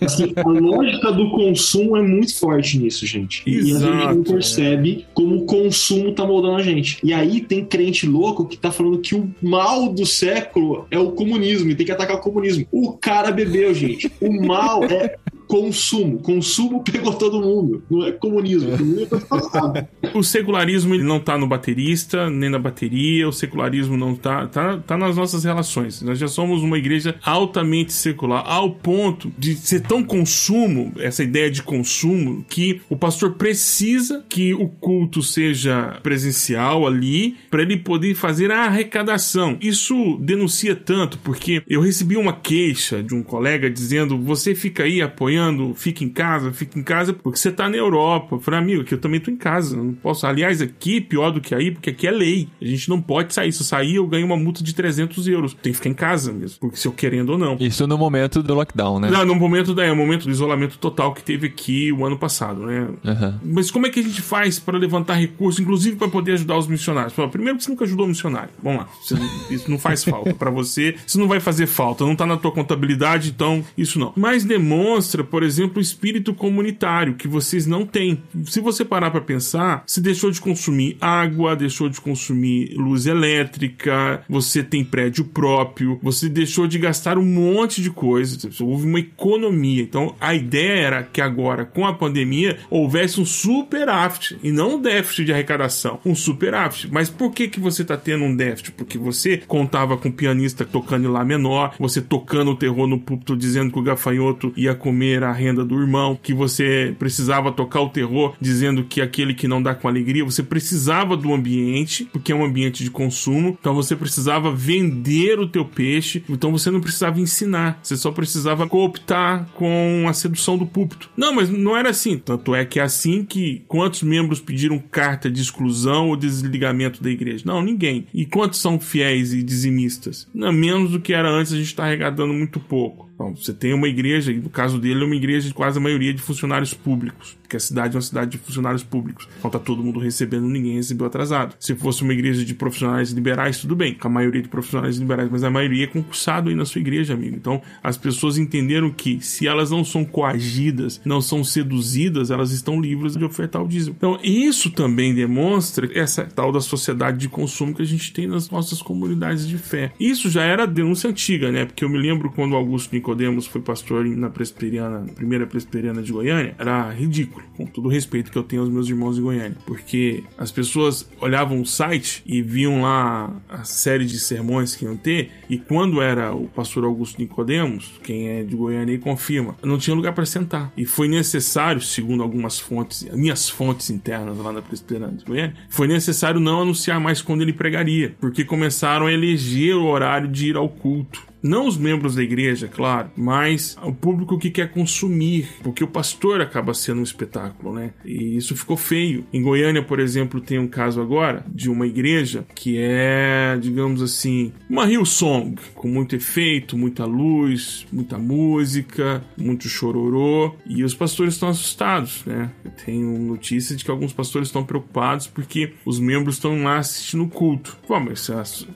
D: Assim, a lógica do consumo é muito forte nisso, gente. E a gente
C: Exato,
D: não percebe como o consumo tá moldando a gente. E aí tem crente louco que tá falando que o mal do século é o comunismo e tem que atacar o comunismo. O cara bebeu, gente. O mal é consumo. Consumo pegou todo mundo. Não é comunismo. O é passado.
C: O secularismo ele não tá no baterista, nem na bateria, o secularismo não tá, tá, tá nas nossas relações. Nós já somos uma igreja altamente secular, ao ponto de ser tão consumo, essa ideia de consumo, que o pastor precisa que o culto seja presencial ali, para ele poder fazer a arrecadação. Isso denuncia tanto, porque eu recebi uma queixa de um colega dizendo: você fica aí apoiando, fica em casa, fica em casa, porque você tá na Europa. Eu falei, amigo, aqui eu também tô em casa, não posso. Aliás, aqui pior do que aí, porque aqui é lei. A gente não pode sair. Se eu sair, eu ganho uma multa de 300 euros. Tem que ficar em casa mesmo, porque se eu querendo ou não.
A: Isso no momento do lockdown, né?
C: Não, no momento da, é, momento do isolamento total que teve aqui o ano passado, né?
A: Aham.
C: Mas como é que a gente faz para levantar recursos, inclusive para poder ajudar os missionários? Primeiro que você nunca ajudou o missionário. Vamos lá. Você isso não faz falta para você. Isso não vai fazer falta. Não tá na tua contabilidade, então isso não. Mas demonstra, por exemplo, o espírito comunitário que vocês não têm. Se você parar para pensar, você deixou de consumir água, deixou de consumir luz elétrica, você tem prédio próprio, você deixou de gastar um monte de coisas. Houve uma economia. Então a ideia era que agora, com a pandemia, houvesse um superávit e não um déficit de arrecadação, um superávit. Mas por que que você está tendo um déficit? Porque você contava com o pianista tocando em lá menor, você tocando o terror no púlpito dizendo que o gafanhoto ia comer a renda do irmão, que você precisava tocar o terror dizendo que aquele que não dá com alegria, você precisava do ambiente, porque é um ambiente de consumo, então você precisava vender o teu peixe, então você não precisava ensinar, você só precisava cooptar com a sedução do púlpito. Não, mas não era assim. Tanto é que é assim que quantos membros pediram carta de exclusão ou desligamento da igreja? Não, ninguém. E quantos são fiéis e dizimistas? Não, menos do que era antes, a gente está arrecadando muito pouco. Então, você tem uma igreja, e no caso dele, é uma igreja de quase a maioria de funcionários públicos, porque a cidade é uma cidade de funcionários públicos. Então tá todo mundo recebendo, ninguém recebeu atrasado. Se fosse uma igreja de profissionais liberais, tudo bem, com a maioria de profissionais liberais, mas a maioria é concursado aí na sua igreja, amigo. Então as pessoas entenderam que se elas não são coagidas, não são seduzidas, elas estão livres de ofertar o dízimo. Então isso também demonstra essa tal da sociedade de consumo que a gente tem nas nossas comunidades de fé. Isso já era denúncia antiga, né? Porque eu me lembro quando Augusto Nicodemos foi pastor na presbiteriana, primeira presbiteriana de Goiânia, era ridículo. Ridículo, com todo o respeito que eu tenho aos meus irmãos de Goiânia, porque as pessoas olhavam o site e viam lá a série de sermões que iam ter, e quando era o pastor Augusto Nicodemos, quem é de Goiânia aí confirma, não tinha lugar para sentar. E foi necessário, segundo algumas fontes, minhas fontes internas lá na Presbiteriana de Goiânia, foi necessário não anunciar mais quando ele pregaria, porque começaram a eleger o horário de ir ao culto. Não os membros da igreja, claro, mas o público que quer consumir, porque o pastor acaba sendo um espetáculo, né? E isso ficou feio. Em Goiânia, por exemplo, tem um caso agora de uma igreja que é, digamos assim, uma Hillsong, com muito efeito, muita luz, muita música, muito chororô, e os pastores estão assustados, né? Eu tenho notícia de que alguns pastores estão preocupados porque os membros estão lá assistindo o culto. Pô, mas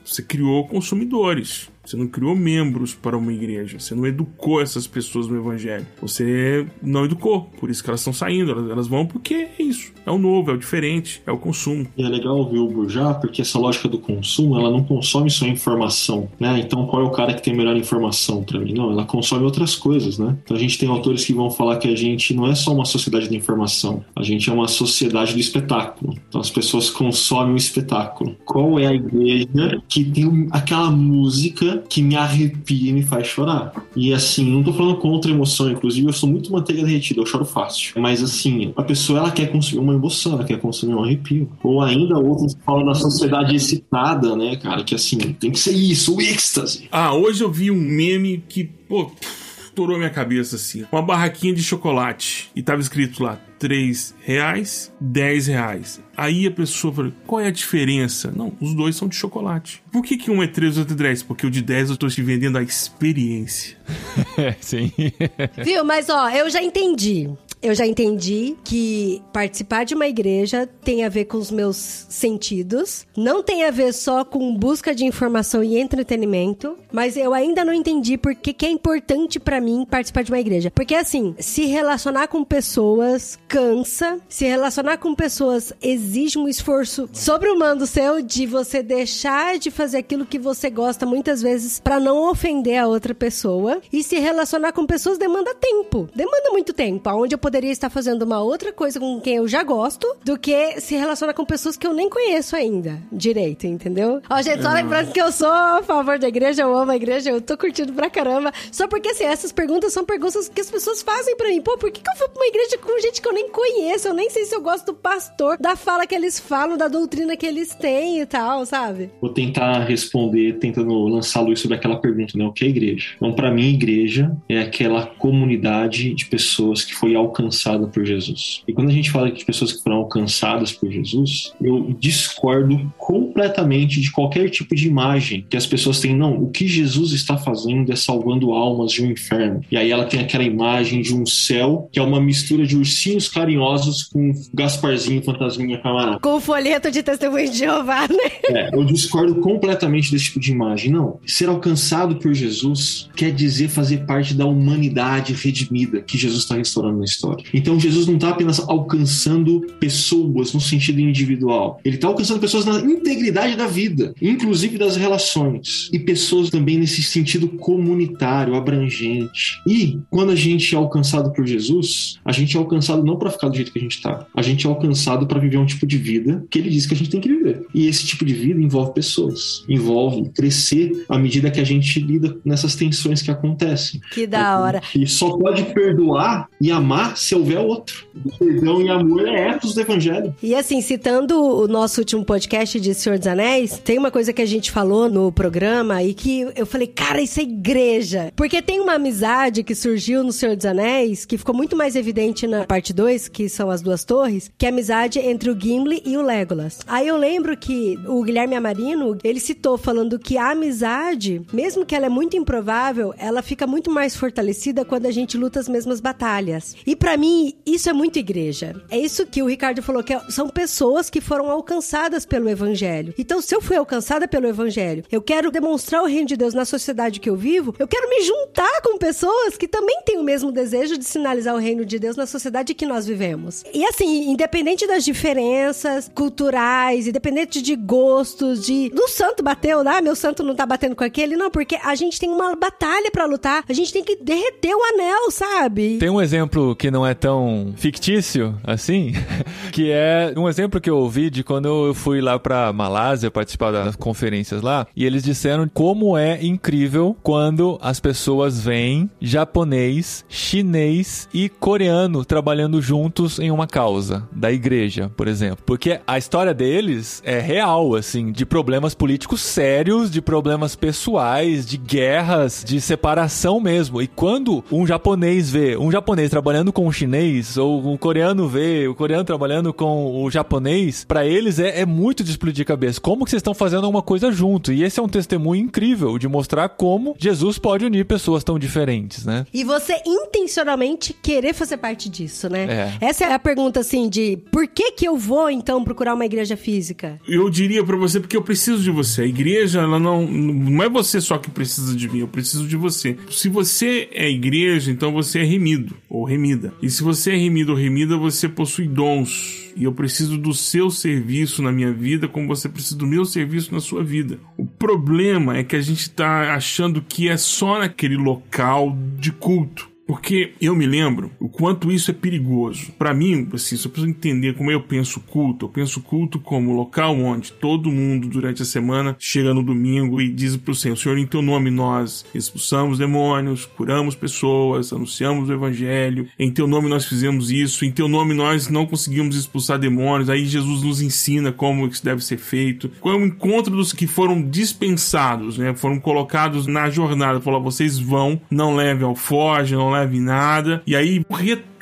C: você criou consumidores. Você não criou membros para uma igreja. Você não educou essas pessoas no evangelho. Você não educou. Por isso que elas estão saindo. Elas, elas vão porque é isso. É o novo, é o diferente, é o consumo.
D: E é legal ouvir o Burjá, porque essa lógica do consumo, ela não consome só informação, né? Então, qual é o cara que tem melhor informação para mim? Não, ela consome outras coisas, né? Então, a gente tem autores que vão falar que a gente não é só uma sociedade de informação, a gente é uma sociedade do espetáculo. Então, as pessoas consomem o espetáculo. Qual é a igreja que tem aquela música que me arrepia e me faz chorar? E assim, não tô falando contra emoção, inclusive eu sou muito manteiga derretida, eu choro fácil. Mas assim, a pessoa ela quer consumir uma emoção, ela quer consumir um arrepio. Ou ainda outros falam da sociedade excitada, né, cara? Que assim, tem que ser isso, o êxtase.
C: Ah, hoje eu vi um meme que, pô, estourou minha cabeça assim. Uma barraquinha de chocolate. E tava escrito lá, 3 reais, 10 reais. Aí a pessoa fala, qual é a diferença? Não, os dois são de chocolate. Por que, que um é 3 e outro é 10? Porque o de 10 eu tô te vendendo a experiência.
A: É, sim.
B: Viu? Mas ó, eu já entendi. Eu já entendi que participar de uma igreja tem a ver com os meus sentidos, não tem a ver só com busca de informação e entretenimento, mas eu ainda não entendi por que, é importante para mim participar de uma igreja. Porque assim, se relacionar com pessoas cansa, se relacionar com pessoas exige um esforço sobre-humano seu de você deixar de fazer aquilo que você gosta muitas vezes para não ofender a outra pessoa, e se relacionar com pessoas demanda tempo, demanda muito tempo, aonde eu poderia estar fazendo uma outra coisa com quem eu já gosto do que se relacionar com pessoas que eu nem conheço ainda direito, entendeu? Ó, gente, só lembrando que eu sou a favor da igreja, eu amo a igreja, eu tô curtindo pra caramba. Só porque, assim, essas perguntas são perguntas que as pessoas fazem pra mim. Pô, por que, que eu fui pra uma igreja com gente que eu nem conheço? Eu nem sei se eu gosto do pastor, da fala que eles falam, da doutrina que eles têm e tal, sabe?
D: Vou tentar responder, tentando lançar luz sobre aquela pergunta, né? O que é igreja? Então, para mim, igreja é aquela comunidade de pessoas que foi alcançada por Jesus. E quando a gente fala de pessoas que foram alcançadas por Jesus, eu discordo completamente de qualquer tipo de imagem que as pessoas têm. Não, o que Jesus está fazendo é salvando almas de um inferno. E aí ela tem aquela imagem de um céu que é uma mistura de ursinhos carinhosos com Gasparzinho fantasminha camarada.
B: Com o folheto de testemunho de Jeová, né?
D: É, eu discordo completamente desse tipo de imagem. Não, ser alcançado por Jesus quer dizer fazer parte da humanidade redimida que Jesus está restaurando na história. Então Jesus não está apenas alcançando pessoas no sentido individual, ele está alcançando pessoas na integridade da vida, inclusive das relações, e pessoas também nesse sentido comunitário, abrangente. E quando a gente é alcançado por Jesus, a gente é alcançado não para ficar do jeito que a gente está, a gente é alcançado para viver um tipo de vida que ele diz que a gente tem que viver. E esse tipo de vida envolve pessoas, envolve crescer à medida que a gente lida nessas tensões que acontecem.
B: Que da hora.
D: E só pode perdoar e amar se houver outro. O perdão e amor é ethos do evangelho.
B: E assim, citando o nosso último podcast de Senhor dos Anéis, tem uma coisa que a gente falou no programa e que eu falei, cara, isso é igreja. Porque tem uma amizade que surgiu no Senhor dos Anéis, que ficou muito mais evidente na parte 2, que são as duas torres, que é a amizade entre o Gimli e o Legolas. Aí eu lembro que o Guilherme Amarino, ele citou falando que a amizade, mesmo que ela é muito improvável, ela fica muito mais fortalecida quando a gente luta as mesmas batalhas. E para mim, isso é muito igreja. É isso que o Ricardo falou, que são pessoas que foram alcançadas pelo evangelho. Então, se eu fui alcançada pelo evangelho, eu quero demonstrar o reino de Deus na sociedade que eu vivo, eu quero me juntar com pessoas que também têm o mesmo desejo de sinalizar o reino de Deus na sociedade que nós vivemos. E assim, independente das diferenças culturais, independente de gostos, de do santo bateu lá, meu santo não tá batendo com aquele, não, porque a gente tem uma batalha para lutar, a gente tem que derreter o anel, sabe?
A: Tem um exemplo que não é tão fictício assim, que é um exemplo que eu ouvi de quando eu fui lá pra Malásia participar das conferências lá, e eles disseram como é incrível quando as pessoas veem japonês, chinês e coreano trabalhando juntos em uma causa da igreja, por exemplo. Porque a história deles é real, assim, de problemas políticos sérios, de problemas pessoais, de guerras, de separação mesmo. E quando um japonês vê um japonês trabalhando com um chinês, ou um coreano vê o coreano trabalhando com o japonês, para eles é, é muito de explodir cabeça. Como que vocês estão fazendo alguma coisa junto? E esse é um testemunho incrível de mostrar como Jesus pode unir pessoas tão diferentes, né?
B: E você intencionalmente querer fazer parte disso, né?
A: É.
B: Essa é a pergunta, assim, de por que que eu vou, então, procurar uma igreja física?
C: Eu diria pra você porque eu preciso de você. A igreja, ela não, não é você só que precisa de mim, eu preciso de você. Se você é igreja, então você é remido ou remida. E se você é remido ou remida, você possui dons. E eu preciso do seu serviço na minha vida, como você precisa do meu serviço na sua vida. O problema é que a gente tá achando que é só naquele local de culto. Porque eu me lembro o quanto isso é perigoso. Para mim, assim, só preciso entender como eu penso culto. Eu penso culto como local onde todo mundo durante a semana chega no domingo e diz pro Senhor: Senhor, em teu nome nós expulsamos demônios, curamos pessoas, anunciamos o evangelho. Em teu nome nós fizemos isso. Em teu nome nós não conseguimos expulsar demônios. Aí Jesus nos ensina como isso deve ser feito. Qual é o encontro dos que foram dispensados, né? Foram colocados na jornada. Falou: vocês vão, não levem alforge, não leve nada. E aí o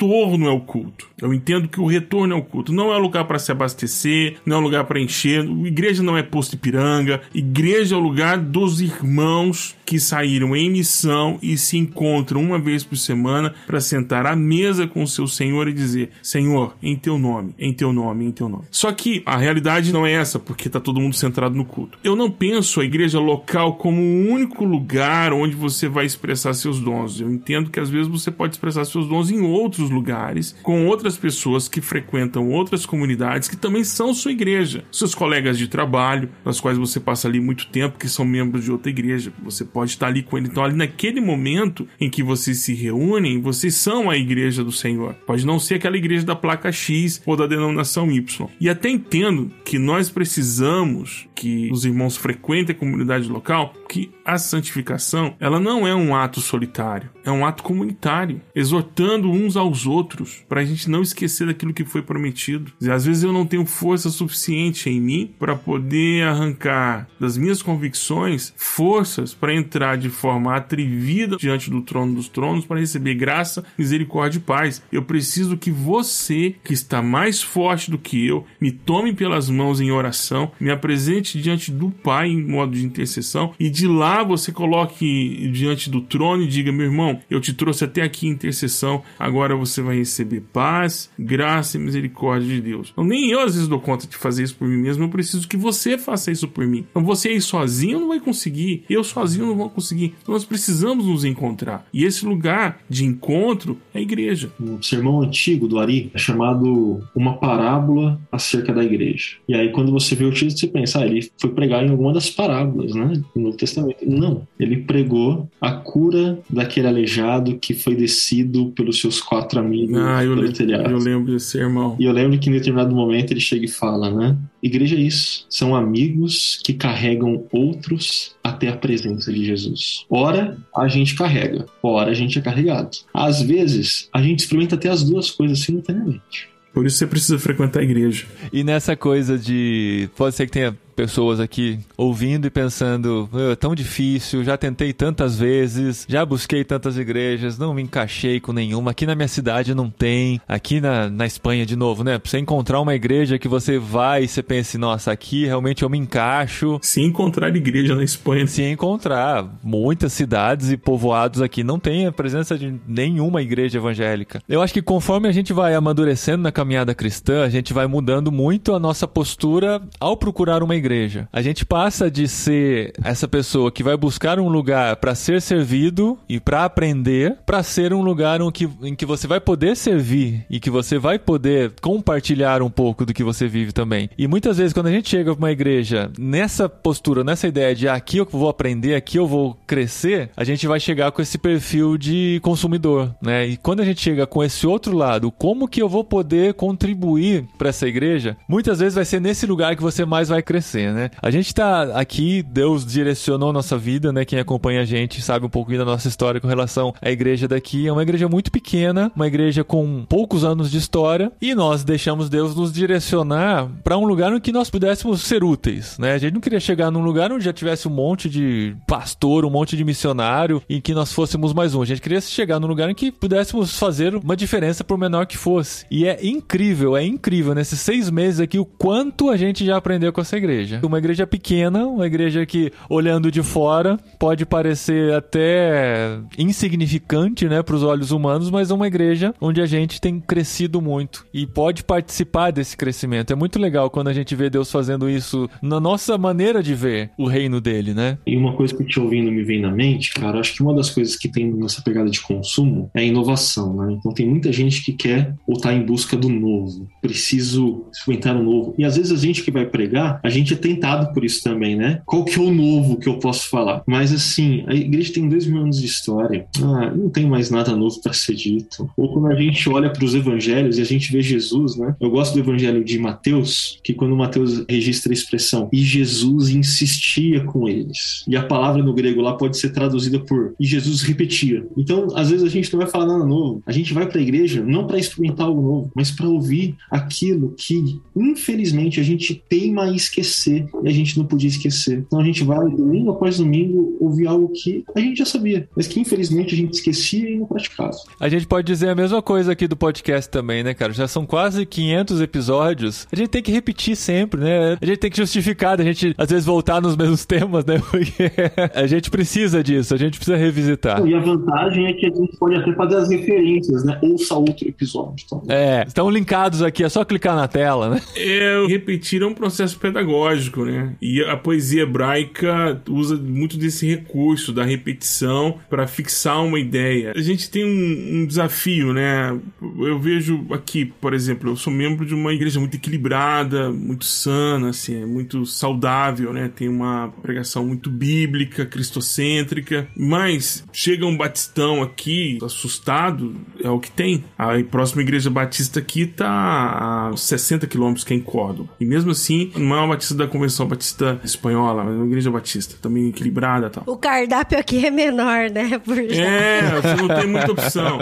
C: é o culto. Eu entendo que o retorno é o culto. Não é lugar para se abastecer, não é lugar para encher. Igreja não é posto Ipiranga. Igreja é o lugar dos irmãos que saíram em missão e se encontram uma vez por semana para sentar à mesa com o seu Senhor e dizer: Senhor, em teu nome, em teu nome, em teu nome. Só que a realidade não é essa, porque tá todo mundo centrado no culto. Eu não penso a igreja local como o único lugar onde você vai expressar seus dons. Eu entendo que às vezes você pode expressar seus dons em outros lugares, com outras pessoas que frequentam outras comunidades que também são sua igreja. Seus colegas de trabalho, nas quais você passa ali muito tempo, que são membros de outra igreja. Você pode estar ali com ele. Então, ali naquele momento em que vocês se reúnem, vocês são a igreja do Senhor. Pode não ser aquela igreja da placa X ou da denominação Y. E até entendo que nós precisamos que os irmãos frequentem a comunidade local, que a santificação, ela não é um ato solitário, é um ato comunitário, exortando uns aos outros, para a gente não esquecer daquilo que foi prometido. E às vezes eu não tenho força suficiente em mim para poder arrancar das minhas convicções forças para entrar de forma atrevida diante do trono dos tronos para receber graça, misericórdia e paz. Eu preciso que você, que está mais forte do que eu, me tome pelas mãos em oração, me apresente diante do Pai em modo de intercessão e de lá você coloque diante do trono e diga: meu irmão, eu te trouxe até aqui em intercessão, agora você vai receber paz, graça e misericórdia de Deus. Então, nem eu às vezes dou conta de fazer isso por mim mesmo, eu preciso que você faça isso por mim. Então, você aí sozinho não vai conseguir, eu sozinho não vou conseguir. Então, nós precisamos nos encontrar. E esse lugar de encontro é a igreja.
D: Um sermão antigo do Ari é chamado Uma Parábola acerca da Igreja. E aí, quando você vê o título, você pensa, ah, ele foi pregar em alguma das parábolas, né? No Testamento. Não. Ele pregou a cura daquele aleijado que foi descido pelos seus quatro amigos
C: Ah, eu,
D: pelo telhado.
C: eu lembro desse sermão.
D: E eu lembro que em determinado momento ele chega e fala, né? Igreja é isso. São amigos que carregam outros até a presença de Jesus. Ora, a gente carrega. Ora, a gente é carregado. Às vezes, a gente experimenta até as duas coisas simultaneamente.
C: Por isso você precisa frequentar a igreja.
A: E nessa coisa de. Pode ser que tenha pessoas aqui ouvindo e pensando: "Ah, é tão difícil, já tentei tantas vezes, já busquei tantas igrejas, não me encaixei com nenhuma. Aqui na minha cidade não tem. Aqui na, na Espanha, de novo, né? Pra você encontrar uma igreja que você vai e você pense: nossa, aqui realmente eu me encaixo.
C: Se encontrar igreja na Espanha,
A: Se encontrar muitas cidades e povoados aqui não tem a presença de nenhuma igreja evangélica. Eu acho que conforme a gente vai amadurecendo na caminhada cristã, a gente vai mudando muito a nossa postura ao procurar uma igreja. Igreja. A gente passa de ser essa pessoa que vai buscar um lugar para ser servido e para aprender, para ser um lugar em que, em que você vai poder servir e que você vai poder compartilhar um pouco do que você vive também. E muitas vezes quando a gente chega para uma igreja nessa postura, nessa ideia de ah, aqui eu vou aprender, aqui eu vou crescer, a gente vai chegar com esse perfil de consumidor, né? E quando a gente chega com esse outro lado, como que eu vou poder contribuir para essa igreja? Muitas vezes vai ser nesse lugar que você mais vai crescer, né? A gente tá aqui, Deus direcionou nossa vida, né? Quem acompanha a gente sabe um pouquinho da nossa história com relação à igreja daqui. É uma igreja muito pequena, uma igreja com poucos anos de história, e nós deixamos Deus nos direcionar para um lugar em que nós pudéssemos ser úteis, né? A gente não queria chegar num lugar onde já tivesse um monte de pastor, um monte de missionário, em que nós fôssemos mais um. A gente queria chegar num lugar em que pudéssemos fazer uma diferença por menor que fosse. E é incrível, é incrível nesses seis meses aqui o quanto a gente já aprendeu com essa igreja. Uma igreja pequena, uma igreja que, olhando de fora, pode parecer até insignificante, né, para os olhos humanos, mas é uma igreja onde a gente tem crescido muito e pode participar desse crescimento. É muito legal quando a gente vê Deus fazendo isso na nossa maneira de ver o reino dele, né?
D: E uma coisa que te ouvindo me vem na mente, cara, acho que uma das coisas que tem nessa pegada de consumo é a inovação, né? Então tem muita gente que quer ou tá em busca do novo, preciso experimentar o novo. E às vezes a gente que vai pregar, a gente é tentado por isso também, né? Qual que é o novo que eu posso falar? Mas assim, a igreja tem dois mil anos de história, ah, não tem mais nada novo para ser dito. Ou quando a gente olha para os evangelhos e a gente vê Jesus, né? Eu gosto do evangelho de Mateus, que quando Mateus registra a expressão e Jesus insistia com eles. E a palavra no grego lá pode ser traduzida por e Jesus repetia. Então, às vezes a gente não vai falar nada novo. A gente vai para a igreja não para experimentar algo novo, mas para ouvir aquilo que, infelizmente, a gente teima a esquecer e a gente não podia esquecer. Então a gente vai domingo após domingo ouvir algo que a gente já sabia, mas que infelizmente a gente esquecia e não praticava.
A: A gente pode dizer a mesma coisa aqui do podcast também, né, cara? Já são quase 500 episódios. A gente tem que repetir sempre, né? A gente tem que justificar, a gente às vezes voltar nos mesmos temas, né? Porque a gente precisa disso, a gente precisa revisitar.
D: E a vantagem é que a gente pode até fazer as referências, né? Ouça outro episódio. Então.
A: É, estão linkados aqui, é só clicar na tela, né?
C: É, repetir é um processo pedagógico, né? E a poesia hebraica usa muito desse recurso da repetição para fixar uma ideia. A gente tem um, um, desafio, né? Eu vejo aqui, por exemplo, eu sou membro de uma igreja muito equilibrada, muito sana, assim, é muito saudável, né? Tem uma pregação muito bíblica, cristocêntrica, mas chega um batistão aqui, assustado, é o que tem. A próxima igreja batista aqui tá a 60 quilômetros, que é em Córdoba. E mesmo assim, não é uma batista da Convenção Batista Espanhola, uma igreja batista, também equilibrada e tal.
B: O cardápio aqui é menor, né?
C: Por... É, você não tem muita opção.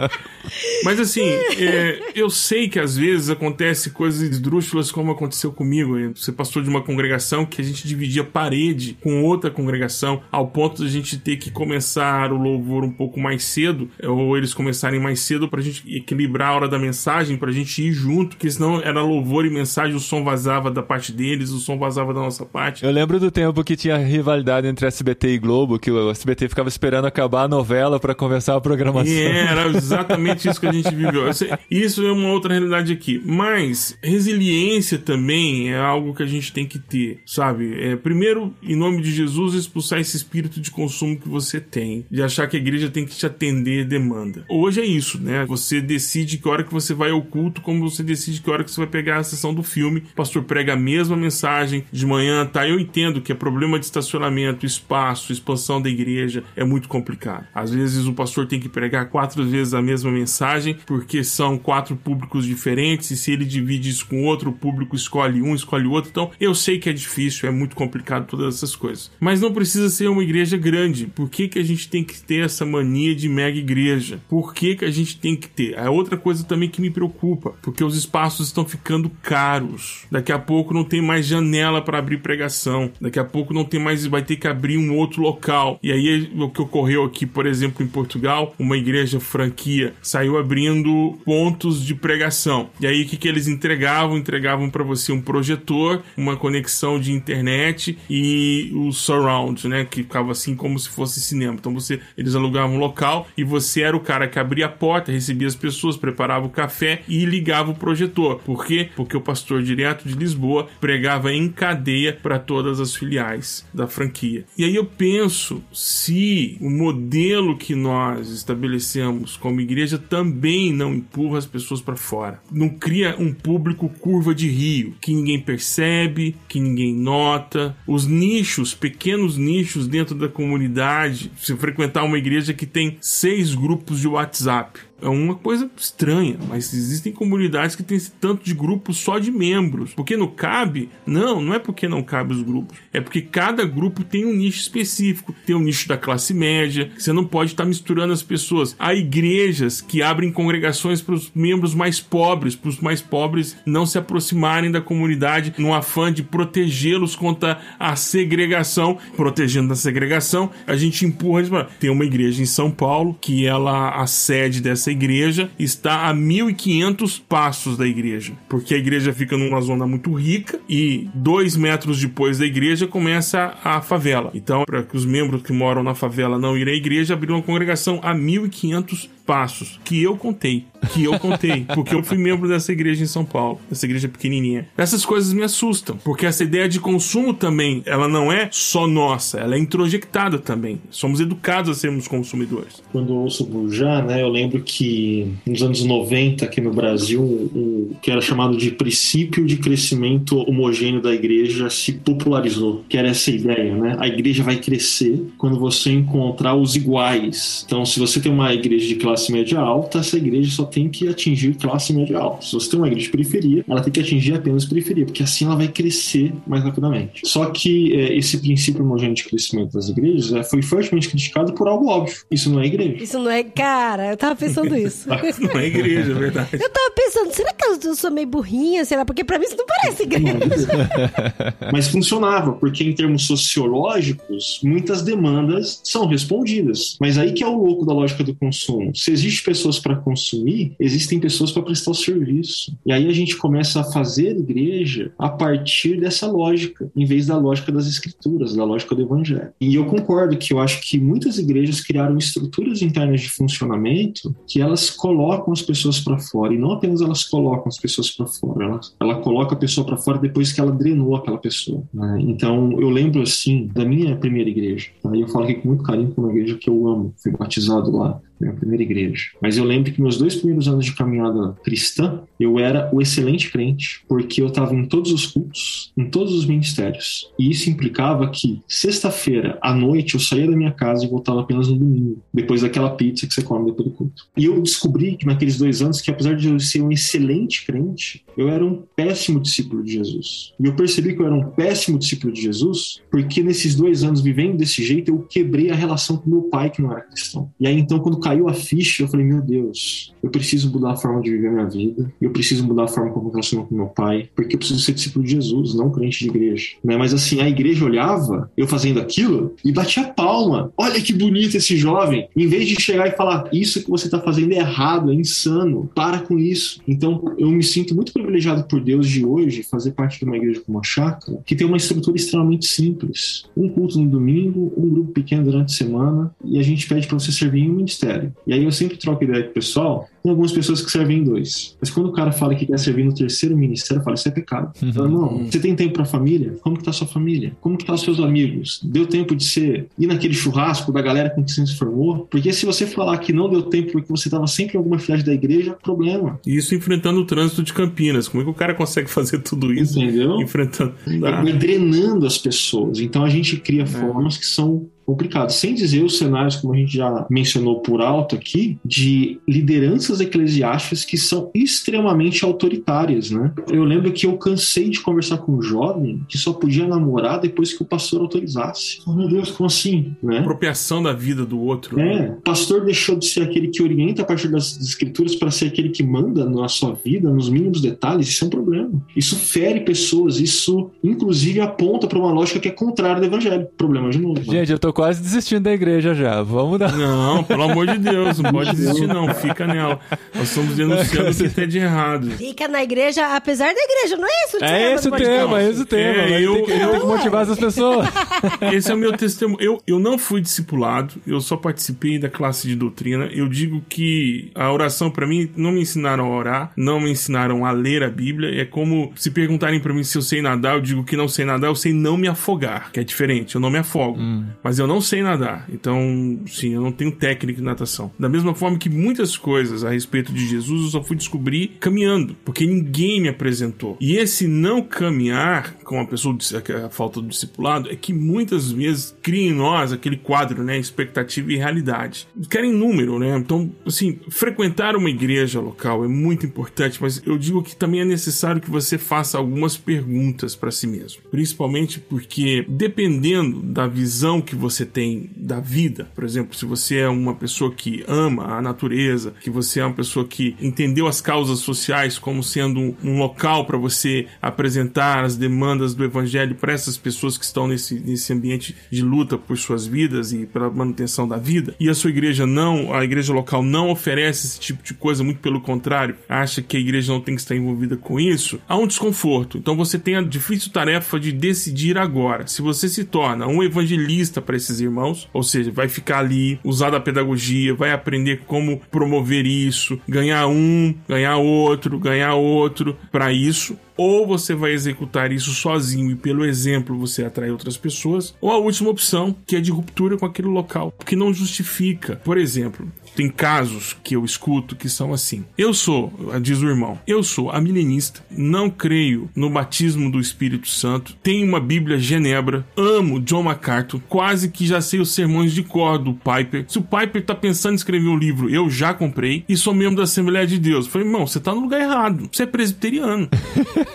C: Mas assim, é, eu sei que às vezes acontece coisas esdrúxulas como aconteceu comigo. Você passou de uma congregação que a gente dividia parede com outra congregação, ao ponto de a gente ter que começar o louvor um pouco mais cedo, ou eles começarem mais cedo pra gente equilibrar a hora da mensagem, pra gente ir junto, porque senão era louvor e mensagem, o som vazava da parte deles, o som vazava da nossa parte.
A: Eu lembro do tempo que tinha rivalidade entre SBT e Globo, que o SBT ficava esperando acabar a novela para começar a programação.
C: E era exatamente isso que a gente viveu. Isso é uma outra realidade aqui. Mas resiliência também é algo que a gente tem que ter, sabe? É, primeiro, em nome de Jesus, expulsar esse espírito de consumo que você tem, de achar que a igreja tem que te atender demanda. Hoje é isso, né? Você decide que hora que você vai ao culto, como você decide que hora que você vai pegar a sessão do filme. O pastor prega a mesma mensagem de manhã, tá? Eu entendo que é problema de estacionamento, espaço, expansão da igreja é muito complicado. Às vezes o pastor tem que pregar quatro vezes a mesma mensagem porque são quatro públicos diferentes e se ele divide isso com outro público, escolhe um, escolhe outro. Então eu sei que é difícil, é muito complicado todas essas coisas. Mas não precisa ser uma igreja grande. Por que, que a gente tem que ter essa mania de mega igreja? Por que, que a gente tem que ter? É outra coisa também que me preocupa, porque os espaços estão ficando caros. Daqui a pouco não tem mais janela para abrir pregação. Daqui a pouco não tem mais, vai ter que abrir um outro local. E aí o que ocorreu aqui, por exemplo, em Portugal, uma igreja franquia saiu abrindo pontos de pregação. E aí o que, que eles entregavam? Entregavam para você um projetor, uma conexão de internet e o surround, né, que ficava assim como se fosse cinema. Então você eles alugavam um local e você era o cara que abria a porta, recebia as pessoas, preparava o café e ligava o projetor. Por quê? Porque o pastor direto de Lisboa pregava em cadeia cadeia para todas as filiais da franquia. E aí eu penso se o modelo que nós estabelecemos como igreja também não empurra as pessoas para fora, não cria um público curva de rio que ninguém percebe, que ninguém nota, os nichos, pequenos nichos dentro da comunidade. Se frequentar uma igreja que tem seis grupos de WhatsApp, é uma coisa estranha, mas existem comunidades que têm esse tanto de grupos só de membros. Porque não cabe? Não, não é porque não cabe os grupos. É porque cada grupo tem um nicho específico. Tem o um nicho da classe média. Você não pode estar misturando as pessoas. Há igrejas que abrem congregações para os membros mais pobres, para os mais pobres não se aproximarem da comunidade no afã de protegê-los contra a segregação. Protegendo da segregação, a gente empurra eles para. Tem uma igreja em São Paulo que ela, a sede dessa essa igreja está a 1500 passos da igreja, porque a igreja fica numa zona muito rica e dois metros depois da igreja começa a favela. Então, para que os membros que moram na favela não irem à igreja, abriram uma congregação a 1500 passos que eu contei. Que eu contei. porque eu fui membro dessa igreja em São Paulo. Essa igreja pequenininha. Essas coisas me assustam. Porque essa ideia de consumo também, ela não é só nossa. Ela é introjectada também. Somos educados a sermos consumidores.
D: Quando eu ouço Burjá, né, eu lembro que nos anos 90, aqui no Brasil, o que era chamado de princípio de crescimento homogêneo da igreja se popularizou. Que era essa ideia, né? A igreja vai crescer quando você encontrar os iguais. Então, se você tem uma igreja de classe classe média alta, essa igreja só tem que atingir classe média alta. Se você tem uma igreja de periferia, ela tem que atingir apenas periferia, porque assim ela vai crescer mais rapidamente. Só que é, esse princípio homogêneo de crescimento das igrejas é, foi fortemente criticado por algo óbvio. Isso não é igreja.
B: Isso não é. Cara, eu tava pensando isso.
C: não é igreja, é verdade.
B: Eu tava pensando, será que eu sou meio burrinha? Será? Porque pra mim isso não parece igreja.
D: Não, mas funcionava, porque em termos sociológicos, muitas demandas são respondidas. Mas aí que é o louco da lógica do consumo se existem pessoas para consumir, existem pessoas para prestar o serviço. E aí a gente começa a fazer igreja a partir dessa lógica, em vez da lógica das escrituras, da lógica do evangelho. E eu concordo que eu acho que muitas igrejas criaram estruturas internas de funcionamento que elas colocam as pessoas para fora e não apenas elas colocam as pessoas para fora, ela, ela coloca a pessoa para fora depois que ela drenou aquela pessoa. Né? Então eu lembro assim da minha primeira igreja. Tá? E eu falo aqui com muito carinho com uma igreja que eu amo, fui batizado lá minha primeira igreja. Mas eu lembro que meus dois primeiros anos de caminhada cristã, eu era o excelente crente, porque eu estava em todos os cultos, em todos os ministérios. E isso implicava que sexta-feira à noite eu saía da minha casa e voltava apenas no domingo, depois daquela pizza que você come depois do culto. E eu descobri que naqueles dois anos que apesar de eu ser um excelente crente, eu era um péssimo discípulo de Jesus. E eu percebi que eu era um péssimo discípulo de Jesus, porque nesses dois anos vivendo desse jeito, eu quebrei a relação com meu pai que não era cristão. E aí então quando caiu a ficha, eu falei, meu Deus, eu preciso mudar a forma de viver minha vida, eu preciso mudar a forma como eu relaciono com meu pai, porque eu preciso ser discípulo de Jesus, não crente de igreja. Né? Mas assim, a igreja olhava, eu fazendo aquilo, e batia palma. Olha que bonito esse jovem. Em vez de chegar e falar, isso que você está fazendo é errado, é insano, para com isso. Então, eu me sinto muito privilegiado por Deus de hoje fazer parte de uma igreja como a Chácara, que tem uma estrutura extremamente simples. Um culto no domingo, um grupo pequeno durante a semana, e a gente pede para você servir em um ministério E aí eu sempre troco ideia com o pessoal. Tem algumas pessoas que servem em dois. Mas quando o cara fala que quer servir no terceiro ministério, eu falo, isso é pecado. Uhum. Falo, não, você tem tempo pra família? Como que tá sua família? Como que tá os seus amigos? Deu tempo de ser ir naquele churrasco da galera com que você se formou? Porque se você falar que não deu tempo porque você tava sempre em alguma atividade da igreja, problema.
C: Isso enfrentando o trânsito de Campinas. Como é que o cara consegue fazer tudo isso?
D: Entendeu?
C: Enfrentando.
D: É, drenando as pessoas. Então a gente cria é. formas que são complicado. Sem dizer os cenários, como a gente já mencionou por alto aqui, de lideranças eclesiásticas que são extremamente autoritárias, né? Eu lembro que eu cansei de conversar com um jovem que só podia namorar depois que o pastor autorizasse. Oh, meu Deus, como assim? Né?
C: Apropriação da vida do outro.
D: É, o pastor deixou de ser aquele que orienta a partir das escrituras para ser aquele que manda na sua vida, nos mínimos detalhes. Isso é um problema. Isso fere pessoas, isso inclusive aponta para uma lógica que é contrária do evangelho. Problema de novo.
A: Gente, eu tô quase desistindo da igreja já. Vamos dar.
C: Não, pelo amor de Deus, não pode desistir, não. Fica nela. Nós estamos denunciando o que tem de errado.
B: Fica na igreja, apesar da igreja, não é esse o
A: é? É esse o tema, é esse o tema. É, eu, tem que, eu, tem que motivar essas pessoas.
C: Esse é o meu testemunho. Eu, eu não fui discipulado, eu só participei da classe de doutrina. Eu digo que a oração, para mim, não me ensinaram a orar, não me ensinaram a ler a Bíblia. É como se perguntarem para mim se eu sei nadar, eu digo que não sei nadar, eu sei não me afogar, que é diferente. Eu não me afogo, hum. mas eu não sei nadar. Então, sim, eu não tenho técnica de natação. Da mesma forma que muitas coisas a respeito de Jesus eu só fui descobrir caminhando, porque ninguém me apresentou. E esse não caminhar com a pessoa, a falta do discipulado, é que muitas vezes cria em nós aquele quadro, né? Expectativa e realidade. Querem número, né? Então, assim, frequentar uma igreja local é muito importante, mas eu digo que também é necessário que você faça algumas perguntas para si mesmo. Principalmente porque, dependendo da visão que você tem da vida, por exemplo, se você é uma pessoa que ama a natureza, que você é uma pessoa que entendeu as causas sociais como sendo um local para você apresentar as demandas do evangelho para essas pessoas que estão nesse, nesse ambiente de luta por suas vidas e pela manutenção da vida, e a sua igreja não, a igreja local não oferece esse tipo de coisa, muito pelo contrário, acha que a igreja não tem que estar envolvida com isso, há um desconforto. Então você tem a difícil tarefa de decidir agora se você se torna um evangelista para esses irmãos, ou seja, vai ficar ali, usar da pedagogia, vai aprender como promover isso, ganhar um, ganhar outro, ganhar outro para isso, ou você vai executar isso sozinho e pelo exemplo você atrai outras pessoas, ou a última opção, que é de ruptura com aquele local, porque não justifica. Por exemplo, tem casos que eu escuto que são assim. Eu sou, diz o irmão, eu sou amilenista, não creio no batismo do Espírito Santo, tenho uma Bíblia Genebra, amo John MacArthur, quase que já sei os sermões de cor do Piper. Se o Piper tá pensando em escrever um livro, eu já comprei e sou membro da Assembleia de Deus. Eu falei, irmão, você tá no lugar errado. Você é presbiteriano.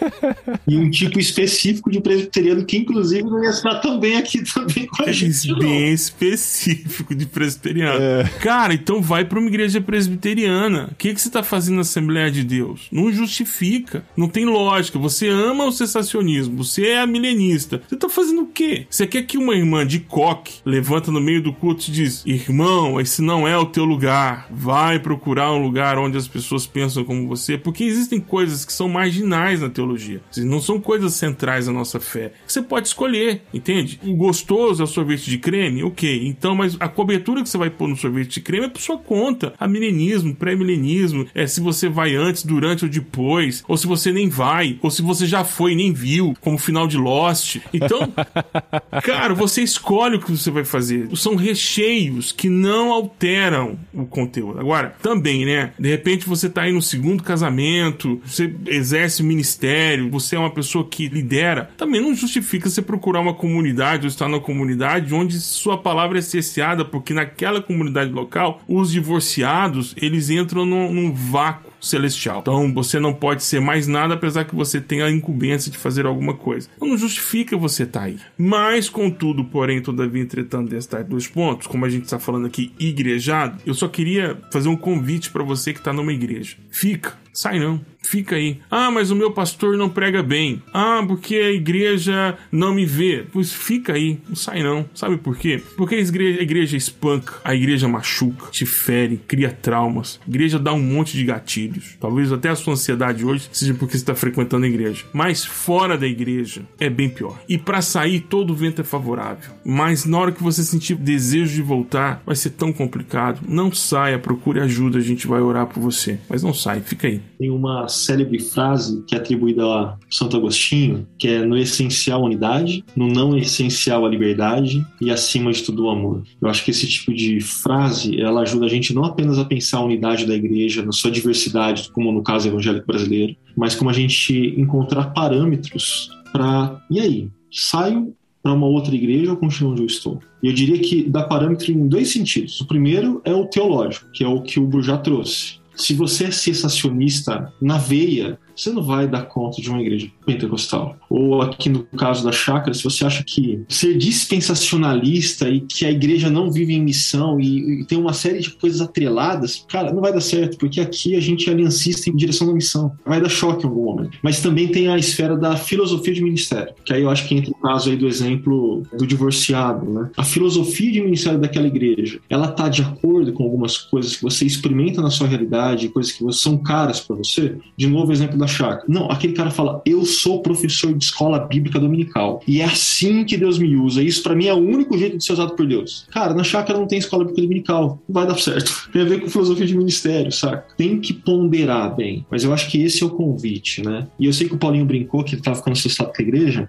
D: e um tipo específico de presbiteriano que, inclusive, não ia estar tão bem aqui também com a gente.
C: Bem específico de presbiteriano. É. Cara, então vai para uma igreja presbiteriana. O que, que você está fazendo na Assembleia de Deus? Não justifica. Não tem lógica. Você ama o sensacionismo. Você é milenista. Você está fazendo o quê? Você quer que uma irmã de coque levanta no meio do culto e diz: Irmão, esse não é o teu lugar. Vai procurar um lugar onde as pessoas pensam como você. Porque existem coisas que são marginais na teologia. Não são coisas centrais da nossa fé. Você pode escolher, entende? O gostoso é o sorvete de creme? Ok. Então, mas a cobertura que você vai pôr no sorvete de creme é por sua conta. A milenismo, pré-milenismo, é se você vai antes, durante ou depois, ou se você nem vai, ou se você já foi e nem viu, como o final de Lost. Então, cara, você escolhe o que você vai fazer. São recheios que não alteram o conteúdo. Agora, também, né? De repente você tá aí no segundo casamento, você exerce o ministério, você é uma pessoa que lidera, também não justifica você procurar uma comunidade ou estar numa comunidade onde sua palavra é cesseada, porque naquela comunidade local os divorciados eles entram num, num vácuo celestial. Então você não pode ser mais nada apesar que você tenha a incumbência de fazer alguma coisa. Então, não justifica você estar tá aí. Mas, contudo, porém, todavia, entretanto, destes dois pontos, como a gente está falando aqui, igrejado, eu só queria fazer um convite para você que está numa igreja. Fica, sai não fica aí. Ah, mas o meu pastor não prega bem. Ah, porque a igreja não me vê. Pois fica aí, não sai não. Sabe por quê? Porque a igreja, a igreja espanca, a igreja machuca, te fere, cria traumas. A igreja dá um monte de gatilhos. Talvez até a sua ansiedade hoje seja porque você está frequentando a igreja. Mas fora da igreja é bem pior. E para sair, todo vento é favorável. Mas na hora que você sentir desejo de voltar, vai ser tão complicado. Não saia, procure ajuda, a gente vai orar por você. Mas não sai, fica aí.
D: Tem uma célebre frase que é atribuída a Santo Agostinho, que é no essencial a unidade, no não essencial a liberdade e acima de tudo o amor. Eu acho que esse tipo de frase, ela ajuda a gente não apenas a pensar a unidade da igreja na sua diversidade, como no caso evangélico brasileiro, mas como a gente encontrar parâmetros para e aí, saio para uma outra igreja ou continuo onde eu estou? Eu diria que dá parâmetro em dois sentidos. O primeiro é o teológico, que é o que o Burjat trouxe. Se você é sensacionista na veia, você não vai dar conta de uma igreja pentecostal. Ou aqui no caso da chácara, se você acha que ser dispensacionalista e que a igreja não vive em missão e, e, tem uma série de coisas atreladas, cara, não vai dar certo, porque aqui a gente é aliancista em direção da missão. Vai dar choque em algum momento. Mas também tem a esfera da filosofia de ministério, que aí eu acho que entra o caso aí do exemplo do divorciado, né? A filosofia de ministério daquela igreja, ela tá de acordo com algumas coisas que você experimenta na sua realidade, coisas que são caras para você. De novo, exemplo da chácara. Não, aquele cara fala: Eu sou professor de escola bíblica dominical. E é assim que Deus me usa. Isso para mim é o único jeito de ser usado por Deus. Cara, na chácara não tem escola bíblica dominical. Não vai dar certo. Tem a ver com filosofia de ministério, saca? Tem que ponderar bem. Mas eu acho que esse é o convite, né? E eu sei que o Paulinho brincou que ele tava ficando assustado com a igreja.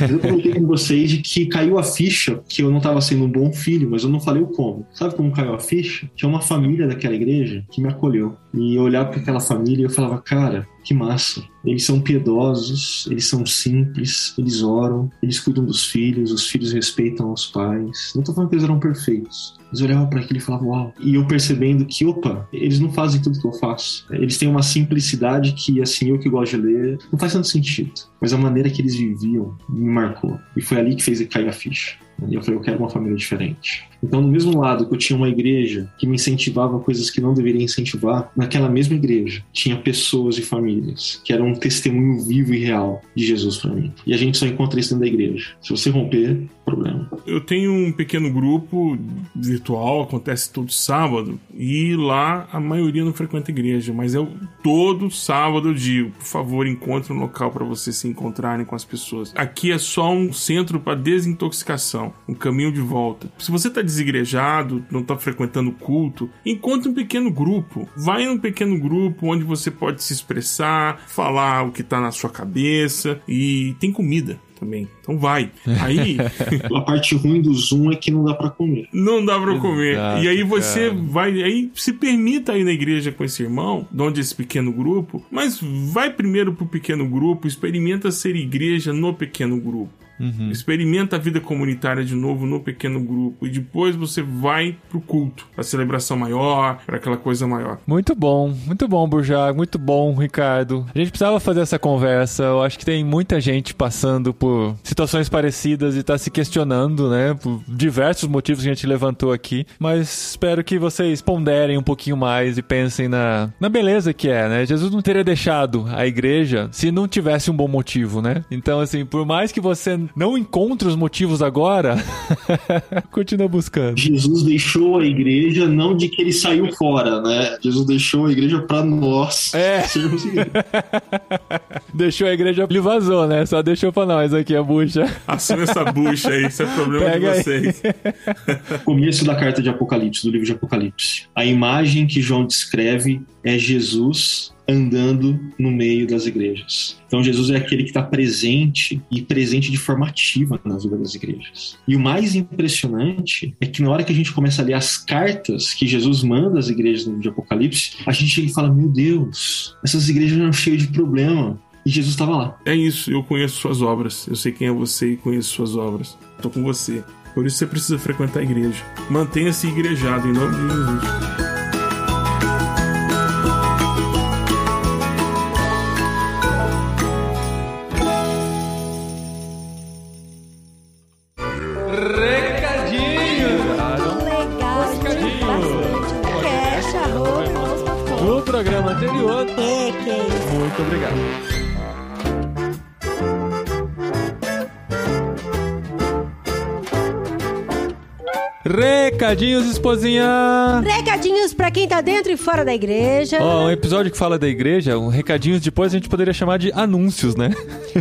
D: Mas eu comentei com vocês de que caiu a ficha que eu não tava sendo um bom filho, mas eu não falei o como. Sabe como caiu a ficha? Tinha uma família daquela igreja que me acolheu. E eu olhava para aquela família e eu falava, cara, que massa. Eles são piedosos, eles são simples, eles oram, eles cuidam dos filhos, os filhos respeitam os pais. Não tô falando que eles eram perfeitos. Eles olhavam para aquilo e falavam, uau. E eu percebendo que, opa, eles não fazem tudo que eu faço. Eles têm uma simplicidade que, assim, eu que gosto de ler, não faz tanto sentido. Mas a maneira que eles viviam me marcou. E foi ali que fez cair a ficha. E eu falei, eu quero uma família diferente. Então, no mesmo lado que eu tinha uma igreja que me incentivava coisas que não deveria incentivar, naquela mesma igreja tinha pessoas e famílias que eram um testemunho vivo e real de Jesus para mim. E a gente só encontra isso dentro da igreja. Se você romper, problema.
C: Eu tenho um pequeno grupo virtual, acontece todo sábado, e lá a maioria não frequenta igreja, mas eu todo sábado eu digo, por favor, encontre um local para vocês se encontrarem com as pessoas. Aqui é só um centro para desintoxicação, um caminho de volta. Se você está desigrejado, não está frequentando culto, encontre um pequeno grupo. Vai num pequeno grupo onde você pode se expressar, falar o que está na sua cabeça e tem comida também. Então vai. Aí.
D: a parte ruim do Zoom é que não dá para comer.
C: Não dá para comer. e aí você cara. vai. Aí se permita ir na igreja com esse irmão, de onde esse pequeno grupo, mas vai primeiro pro pequeno grupo, experimenta ser igreja no pequeno grupo. Uhum. Experimenta a vida comunitária de novo no pequeno grupo e depois você vai pro culto, pra celebração maior, para aquela coisa maior.
A: Muito bom, muito bom, Burjag, muito bom, Ricardo. A gente precisava fazer essa conversa. Eu acho que tem muita gente passando por situações parecidas e tá se questionando, né, por diversos motivos que a gente levantou aqui. Mas espero que vocês ponderem um pouquinho mais e pensem na, na beleza que é, né? Jesus não teria deixado a igreja se não tivesse um bom motivo, né? Então, assim, por mais que você não encontra os motivos agora, continua buscando.
D: Jesus deixou a igreja não de que ele saiu fora, né? Jesus deixou a igreja para nós
A: é. sermos deixou a igreja, ele vazou, né? Só deixou para nós aqui a bucha.
C: Assume essa bucha aí, isso é problema Pega de vocês.
D: Começo da carta de Apocalipse, do livro de Apocalipse. A imagem que João descreve é Jesus andando no meio das igrejas. Então Jesus é aquele que está presente e presente de forma ativa na vida das igrejas. E o mais impressionante é que na hora que a gente começa a ler as cartas que Jesus manda às igrejas no de Apocalipse, a gente chega e fala: Meu Deus, essas igrejas eram cheias de problema. E Jesus estava lá.
C: É isso, eu conheço suas obras. Eu sei quem é você e conheço suas obras. Estou com você. Por isso você precisa frequentar a igreja. Mantenha-se igrejado em nome de Jesus.
A: Recadinhos, esposinha!
B: Recadinhos pra quem tá dentro e fora da igreja.
A: Ó, oh, um episódio que fala da igreja, um recadinhos depois a gente poderia chamar de anúncios, né?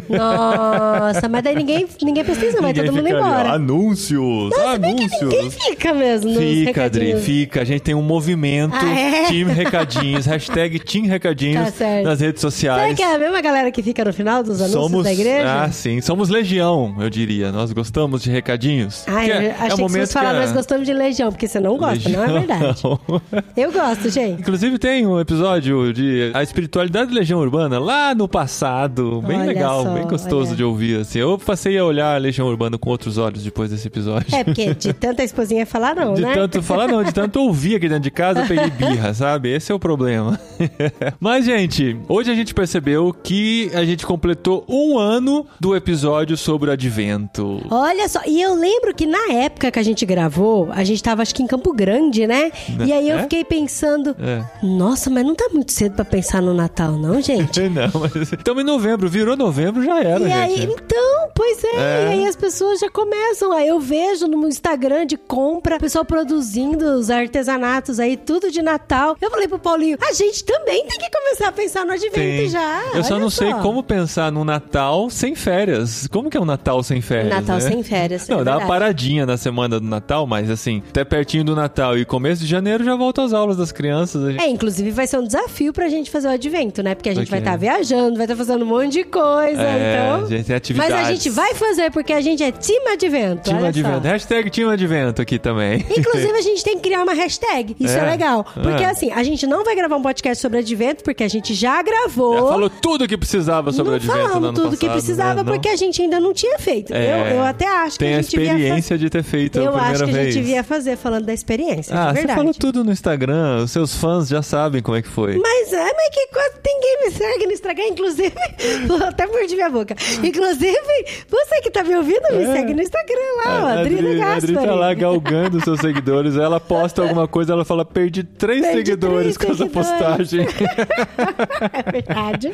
B: Nossa, mas daí ninguém, ninguém precisa, vai todo mundo embora.
A: Ali, anúncios! Nossa, anúncios!
B: Ninguém fica mesmo.
A: Fica, Adri, fica. A gente tem um movimento ah, é? Team Recadinhos, hashtag Team Recadinhos tá nas redes sociais. Será
B: que é a mesma galera que fica no final dos anúncios somos, da igreja?
A: Ah, sim. Somos legião, eu diria. Nós gostamos de recadinhos.
B: Ai, eu é, achei é que momento que falar, nós gostamos de Legião, porque você não gosta, Legião. não é verdade. Eu gosto, gente.
A: Inclusive tem um episódio de a espiritualidade da Legião Urbana lá no passado, bem olha legal, só, bem gostoso olha. de ouvir, assim. Eu passei a olhar a Legião Urbana com outros olhos depois desse episódio.
B: É, porque de tanta esposinha falar não,
A: de
B: né?
A: De tanto falar não, de tanto ouvir aqui dentro de casa, eu peguei birra, sabe? Esse é o problema. Mas, gente, hoje a gente percebeu que a gente completou um ano do episódio sobre o Advento.
B: Olha só, e eu lembro que na época que a gente gravou, a gente tava acho que em Campo Grande, né? E aí eu é? fiquei pensando, é. nossa, mas não tá muito cedo para pensar no Natal, não, gente?
A: não, mas estamos em novembro, virou novembro, já era,
B: e
A: gente.
B: Aí, então, Pois é,
A: É.
B: e aí as pessoas já começam. Aí eu vejo no Instagram de compra, o pessoal produzindo os artesanatos aí, tudo de Natal. Eu falei pro Paulinho, a gente também tem que começar a pensar no advento
A: Tem.
B: já.
A: Eu só não sei como pensar no Natal sem férias. Como que é um Natal sem férias?
B: Natal
A: né?
B: sem férias.
A: Não,
B: é
A: dá uma paradinha na semana do Natal, mas assim, até pertinho do Natal e começo de janeiro já volta às aulas das crianças. A gente-
B: É, inclusive vai ser um desafio pra gente fazer o advento, né? Porque a gente
A: Por
B: vai estar viajando, vai estar fazendo um monte de coisa,
A: É,
B: então...
A: a gente tem
B: Mas
A: atividades.
B: a gente vai fazer porque a gente é time advento,
A: Time Advento.
B: só.
A: Hashtag Time Advento aqui também.
B: Inclusive, a gente tem que criar uma hashtag. Isso é,
A: É?
B: legal. Porque
A: É.
B: assim, a gente não vai gravar um podcast sobre advento, porque a gente já gravou.
A: Já falou tudo que precisava sobre
B: não
A: o Advento
B: falamos tudo que
A: passado,
B: precisava,
A: né?
B: Porque a gente ainda não tinha feito.
A: É.
B: Eu, eu até acho
A: Tem
B: que
A: a
B: a gente devia
A: experiência de ter feito
B: fazer.
A: a
B: Eu
A: primeira
B: acho que a
A: vez.
B: gente devia fazer falando da experiência,
A: Ah, você falou tudo no Instagram, os seus fãs já sabem como é que foi.
B: Mas, é, mas que coisa, ninguém me segue no Instagram, inclusive, até mordi minha boca. Inclusive, você que tá me ouvindo, me
A: É.
B: segue no Instagram lá, ó,
A: A
B: Adri,
A: Adri, a Adri tá lá galgando seus seguidores. Ela posta alguma coisa, ela fala: perdi três
B: Perdi
A: seguidores
B: três
A: com essa
B: seguidores."
A: postagem.
B: É verdade,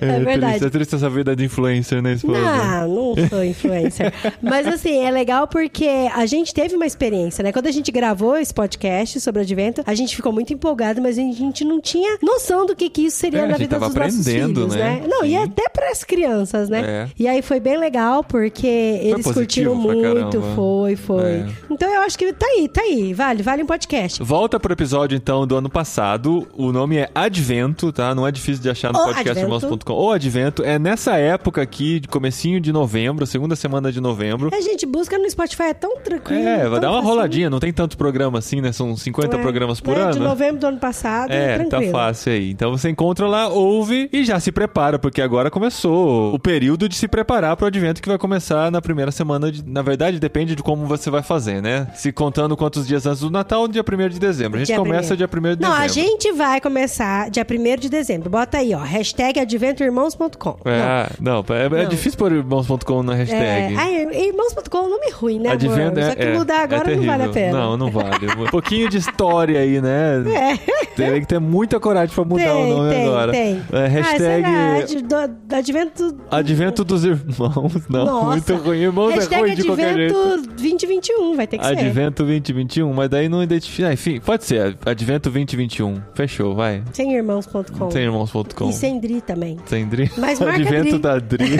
B: é,
A: É,
B: verdade.
A: triste, é triste essa vida de influencer, né, esposa?
B: Não, não sou influencer. Mas assim, é legal porque a gente teve uma experiência, né? Quando a gente gravou esse podcast sobre advento, a gente ficou muito empolgado, mas a gente não tinha noção do que, que isso seria
A: É,
B: na vida dos nossos filhos,
A: né?
B: né? Não, e
A: Sim.
B: até para as crianças, né?
A: É.
B: E aí foi bem legal porque eles curtiram muito, foi, foi.
A: É.
B: Então eu acho que tá aí, tá aí, vale, vale um podcast.
A: Volta pro episódio, então, do ano passado. O nome é Advento, tá? Não é difícil de achar no
B: O
A: podcastirmãos.com. Ou Advento. É nessa época aqui, de comecinho de novembro, segunda semana de novembro.
B: A gente busca no Spotify, é tão tranquilo.
A: É, vai dar uma
B: facinho.
A: roladinha. Não tem tanto programa assim, né? São 50
B: É,
A: programas por
B: né,
A: ano.
B: De novembro do ano passado,
A: É, tá
B: tranquilo.
A: fácil aí. Então você encontra lá, ouve e já se prepara, porque agora começou o período de se preparar pro advento que vai começar na primeira semana. De... Na verdade, depende de como você vai fazer, né? Se contando quantos dias antes do Natal, dia 1 de dezembro. A gente
B: Dia
A: começa
B: primeiro.
A: dia 1 de
B: Não,
A: dezembro.
B: a gente vai começar dia 1 de dezembro. Bota aí, ó. Hashtag adventoirmãos.com.
A: É, não, é, é
B: Não.
A: difícil pôr irmãos.com na
B: É,
A: hashtag.
B: ai, irmãos.com é um nome ruim, né, amor?
A: Advento
B: Só que mudar agora não vale a. pena.
A: Não, não vale. Um pouquinho de história aí, né?
B: É.
A: Tem que ter muita coragem pra mudar o nome
B: tem,
A: agora.
B: tem.
A: É, hashtag
B: Ah, será? Do, do advento...
A: Advento dos Irmãos. Não,
B: Nossa.
A: muito ruim. Irmãos é
B: Hashtag
A: ruim de qualquer jeito.
B: advento 2021, vai ter que ser.
A: Advento 2021, mas daí não identifica. Ah, enfim, pode ser. Advento 2021. Fechou, vai.
B: Sem irmãos.com.
A: Sem irmãos.com.
B: E sem Dri também.
A: Sem Dri.
B: Mas marca
A: Advento
B: Dri.
A: da Dri.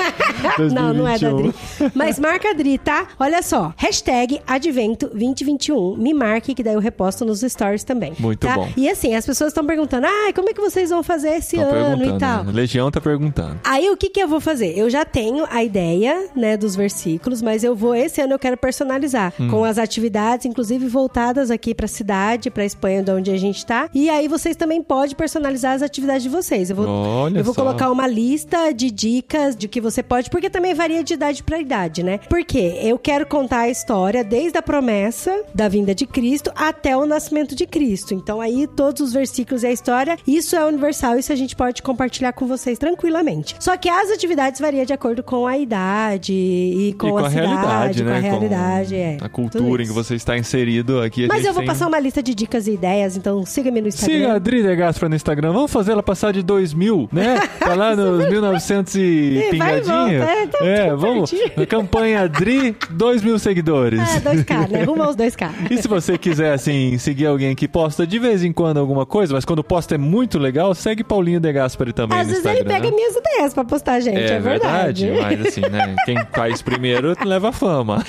B: Não, não é da
A: 2021.
B: Dri. Mas marca Dri, tá? Olha só. Hashtag Advento 2021. Me marque, que daí eu reposto nos stories também.
A: Muito
B: tá?
A: bom.
B: E assim, as pessoas estão perguntando: ah, como é que vocês vão fazer esse
A: Tão
B: ano e tal?
A: né? Legião tá perguntando.
B: Aí o que que eu vou fazer? Eu já tenho a ideia, né, dos versículos, mas eu vou esse ano eu quero personalizar
A: Hum.
B: com as atividades, inclusive voltadas aqui pra cidade, pra Espanha, de onde a gente tá. E aí vocês também podem personalizar as atividades de vocês. Eu vou,
A: Olha
B: eu vou
A: só.
B: colocar uma lista de dicas de que você pode, porque também varia de idade pra idade, né? Porque eu quero contar a história desde a promessa da vinda de Cristo até o nascimento de Cristo. Então aí todos os versículos e a história, isso é universal, isso a gente pode compartilhar com vocês tranquilamente. Só que as atividades variam de acordo com a idade e com,
A: e com a,
B: cidade,
A: realidade,
B: com
A: né?
B: a realidade, é.
A: A cultura em que você está inserido aqui. a
B: Mas eu vou
A: tem-
B: passar uma lista de dicas e ideias, então siga-me no Instagram.
A: Siga a Adri De Gaspar no Instagram. Vamos fazer ela passar de 2000, né? Tá lá nos 1900 e
B: É, vai e
A: pingadinho.
B: volta, é, tá
A: É, vamos. campanha Adri, 2 mil seguidores.
B: É, 2K, né? Rumo aos 2K.
A: E se você quiser, assim, seguir alguém que posta de vez em quando alguma coisa, mas quando posta é muito legal, segue Paulinho De Gaspari também
B: Às
A: no
B: vezes ele pega
A: né?
B: minhas ideias pra postar, gente. É, verdade.
A: mas assim, né? Quem faz primeiro leva fama.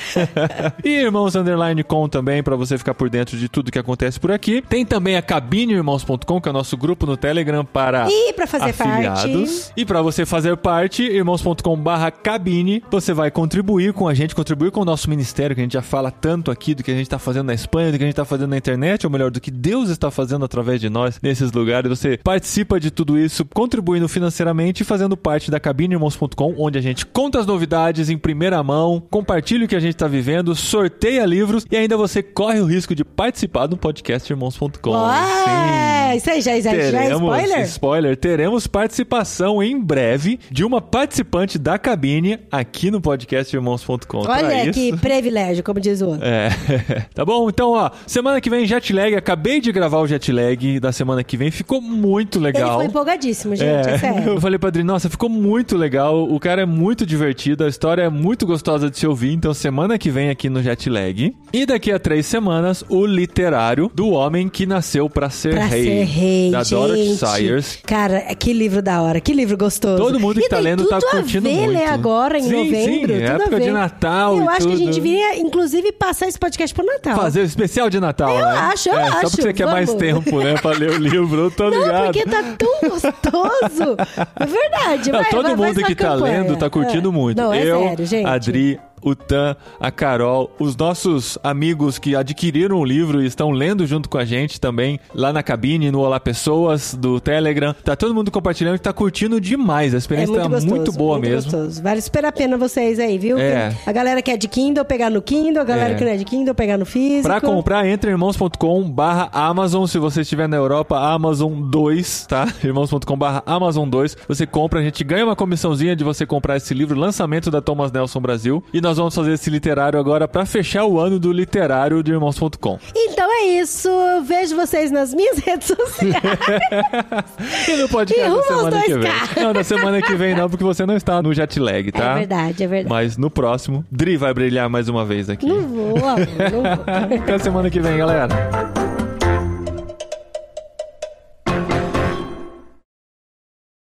A: e Irmãos Underline Com também, pra você ficar por dentro de tudo que acontece por aqui. Tem também a cabineirmãos.com, que é o nosso grupo no Telegram para
B: E pra fazer
A: afiliados.
B: parte.
A: E pra você fazer parte, irmãos.com barra cabine, você vai contribuir com a gente, contribuir com o nosso ministério, que a gente já fala tanto aqui do que a gente tá fazendo na Espanha, do que a gente tá fazendo na internet, ou melhor, do que Deus está fazendo através de nós nesses lugares. Você participa de tudo isso, contribuindo financeiramente e fazendo parte da cabineirmãos.com, onde a gente conta as novidades em primeira mão, compartilha o que a gente tá vivendo, sorteia livros e ainda você corre o risco de participar do podcast irmãos.com.
B: Ué, isso aí já, já, já é
A: Teremos,
B: spoiler?
A: spoiler, teremos participação em breve de uma participante da cabine aqui no podcast irmãos.com.
B: Olha que privilégio, como diz o outro.
A: É, tá bom? Então, ó, semana que vem jet lag, acabei de gravar o jet lag, da semana que vem ficou muito legal.
B: Ele foi empolgadíssimo, gente, é, sério.
A: Eu falei pra Dri, nossa, ficou muito legal. O cara é muito divertido, a história é muito gostosa de se ouvir. Então, semana que vem aqui no Jetlag. E daqui a três semanas, o literário do homem que nasceu pra ser
B: Pra
A: rei.
B: ser rei,
A: da Dorothy. Sayers.
B: Cara, que livro da hora, que livro gostoso.
A: Todo mundo que
B: e
A: tá lendo tá
B: tudo
A: curtindo
B: ver
A: muito.
B: ler agora, em
A: Sim,
B: novembro.
A: sim,
B: tudo a
A: época de. Natal
B: Eu acho que a gente
A: tudo.
B: deveria, inclusive, passar esse podcast pro Natal.
A: Fazer o especial de Natal,
B: Eu
A: né?
B: acho, eu
A: é, Só
B: acho,
A: porque você quer mais
B: vamos.
A: tempo, né? Pra ler o livro, eu tô
B: Não,
A: ligado.
B: porque tá tão gostoso. É verdade.
A: Não,
B: vai,
A: todo
B: vai,
A: mundo que tá
B: campanha.
A: lendo tá curtindo
B: É.
A: muito.
B: Não, é
A: eu,
B: sério, gente.
A: a Dri, o Tan, a Carol, os nossos amigos que adquiriram o livro e estão lendo junto com a gente também, lá na cabine, no Olá Pessoas, do Telegram. Tá todo mundo compartilhando e tá curtindo demais. A
B: É
A: experiência
B: muito
A: tá
B: gostoso,
A: muito boa
B: muito
A: mesmo.
B: Gostoso. Vale super a pena vocês aí, viu?
A: É.
B: A galera que é de Kindle, pegar no Kindle. A galera
A: É.
B: que não é de Kindle, pegar no físico.
A: Pra comprar, entre irmãos.com barra Amazon. Se você estiver na Europa, Amazon 2, tá? Irmãos.com barra Amazon 2. Você compra, a gente ganha uma comissãozinha de você comprar esse livro, lançamento da Thomas Nelson Brasil. E nós vamos fazer esse literário agora pra fechar o ano do literário de irmãos.com.
B: Então é isso. Eu vejo vocês nas minhas redes sociais.
A: E no podcast
B: E
A: da semana que
B: 2K.
A: vem. Não, na semana que vem não, porque você não está no jet lag, tá?
B: É verdade, é verdade.
A: Mas no próximo, Dri vai brilhar mais uma vez aqui.
B: Não vou, amor, não vou.
A: Até semana que vem, galera.